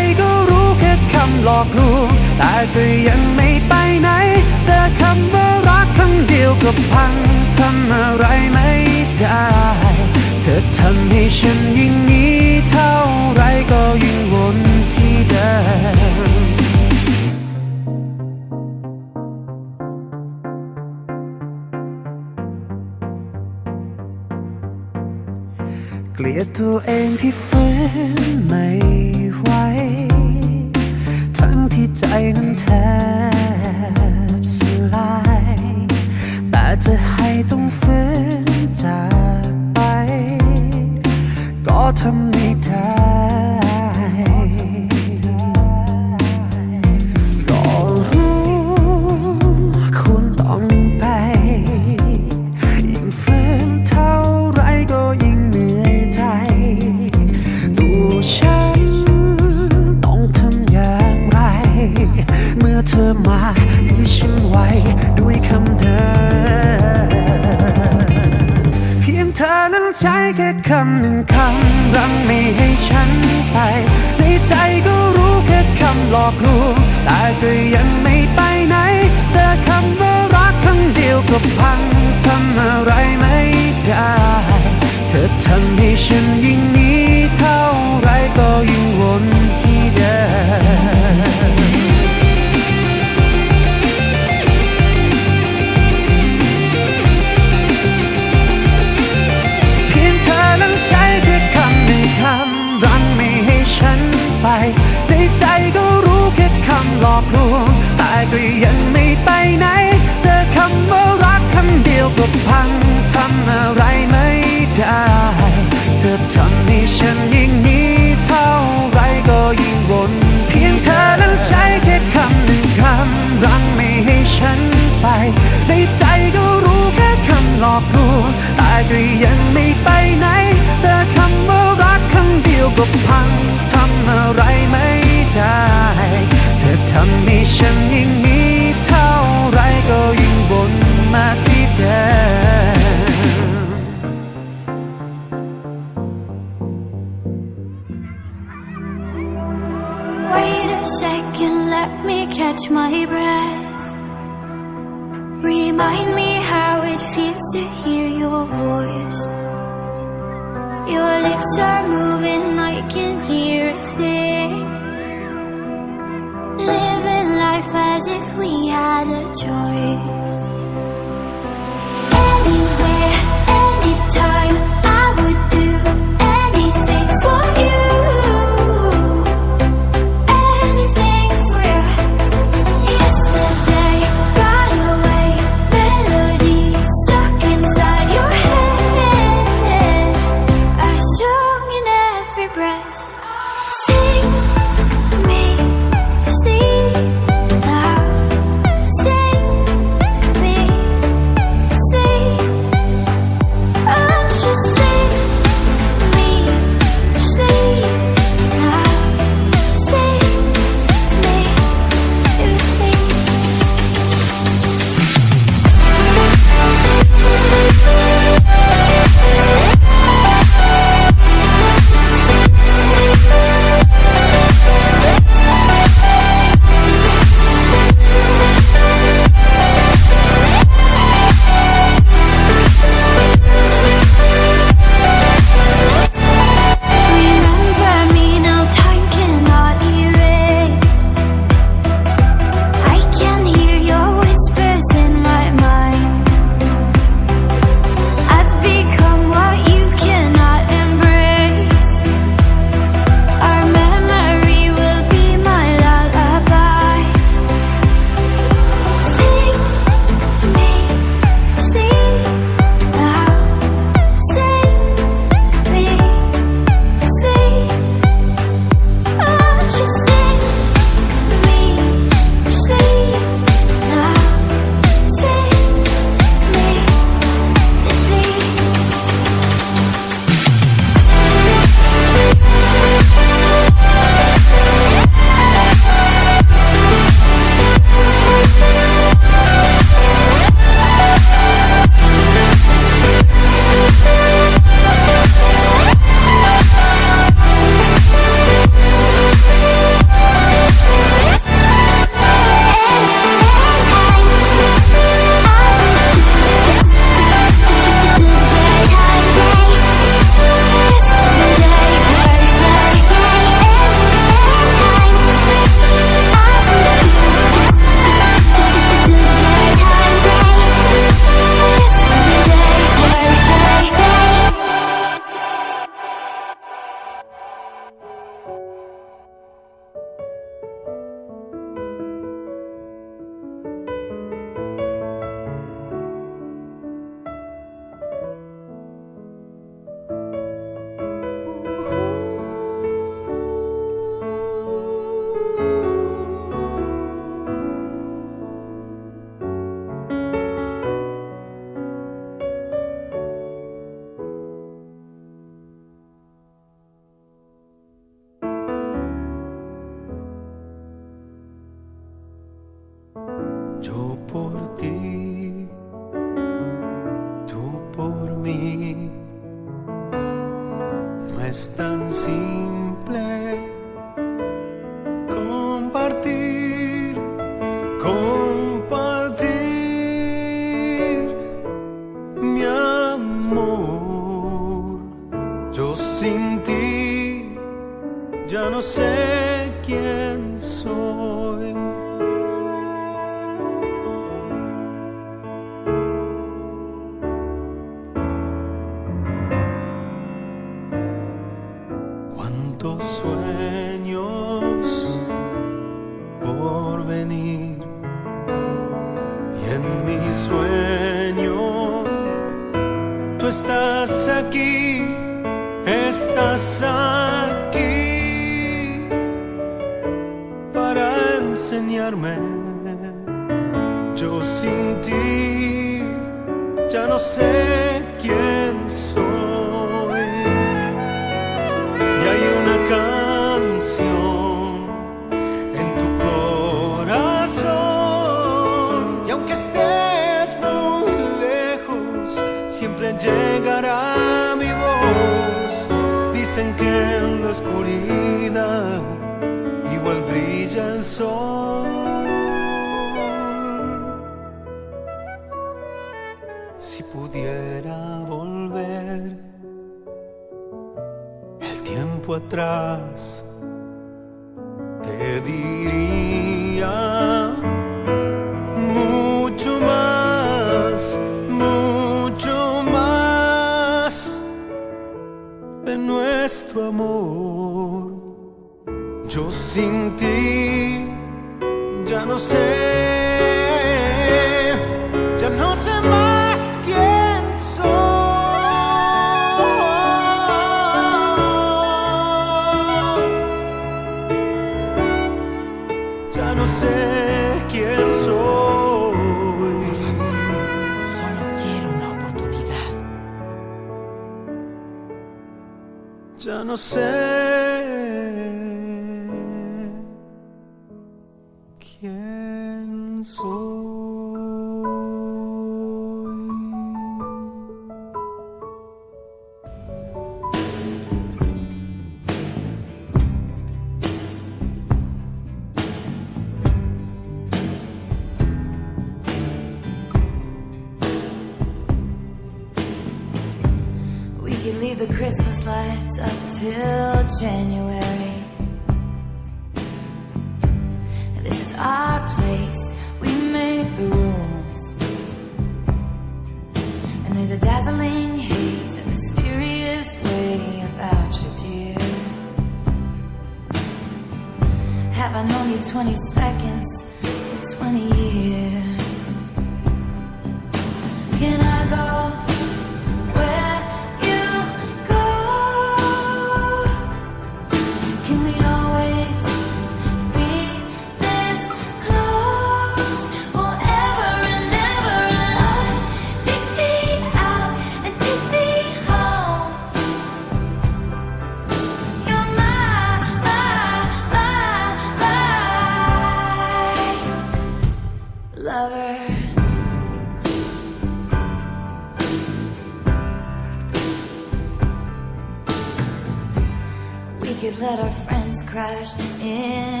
Crash in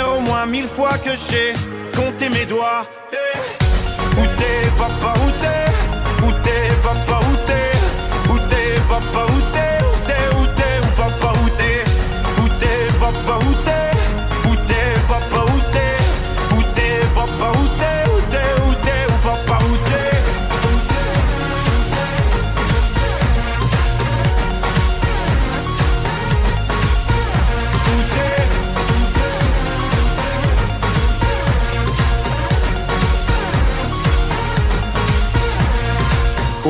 au moins mille fois que j'ai compté mes doigts. Où t'es papa, où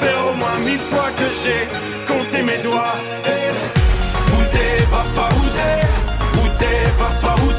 faire au moins mille fois que j'ai compté mes doigts. Eh, où t'es papa, où t'es? Où t'es papa, où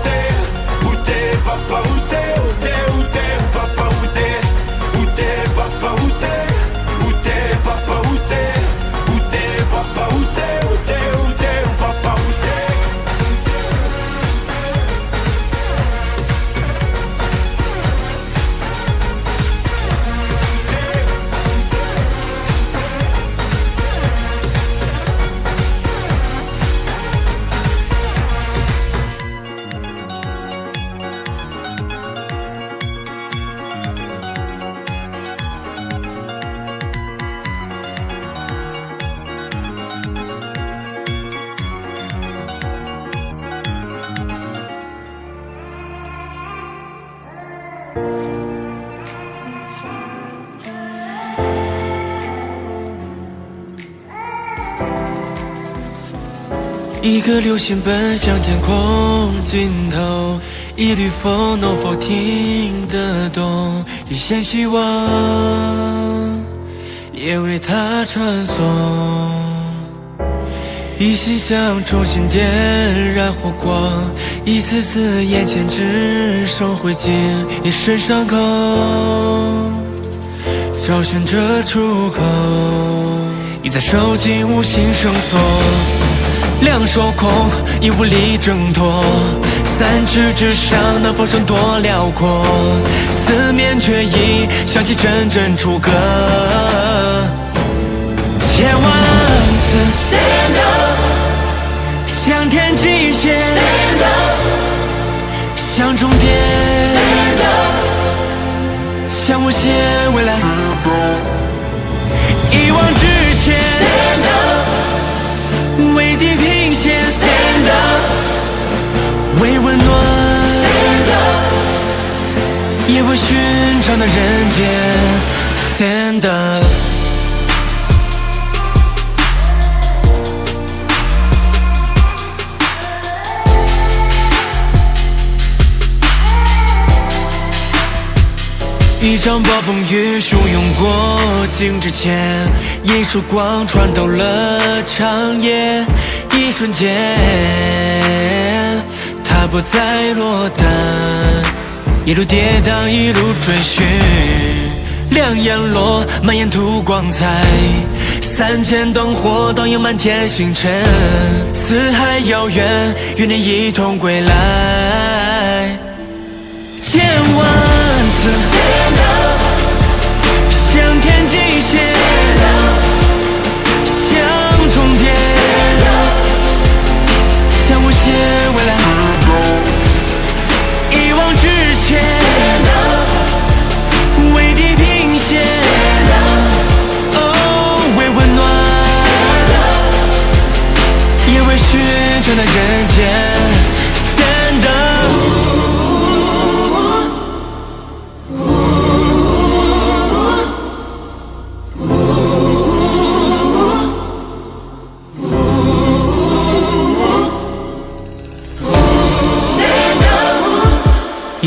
一颗流星奔向天空尽头，一缕风能否听得懂一线希望，也为它传送。一心想重新点燃火光，一次次眼前只剩灰烬，一身伤口，找寻着出口。你在手机无心绳索。两手空，已无力挣脱。三尺之上，能否剩多辽阔？四面却已响起阵阵楚歌。千万次 stand up，向天际线 stand up，向终点 stand up，向无限未来一往直 stand up，为温暖 stand up，也为寻常的人间 stand up。一场暴风雨汹涌过境之前，一束光穿透了长夜，一瞬间，它不再落单，一路跌宕，一路追寻，两眼落，满眼吐光彩，三千灯火倒映满天星辰，四海遥远，与你一同归来，千万次。向天际线，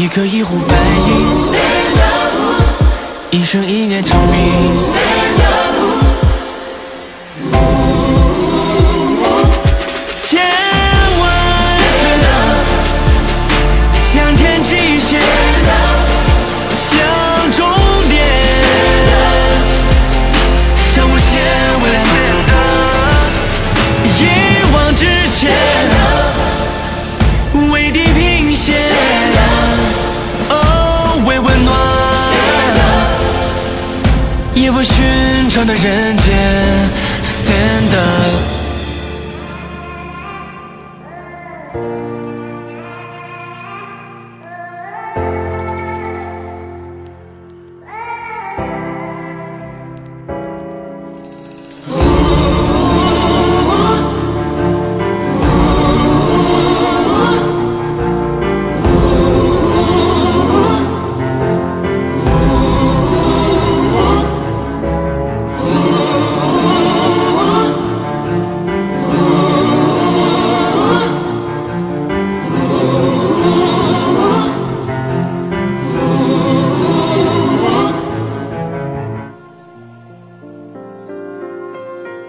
一颗一壶白银，一生一念长鸣。上的人间。Stand up。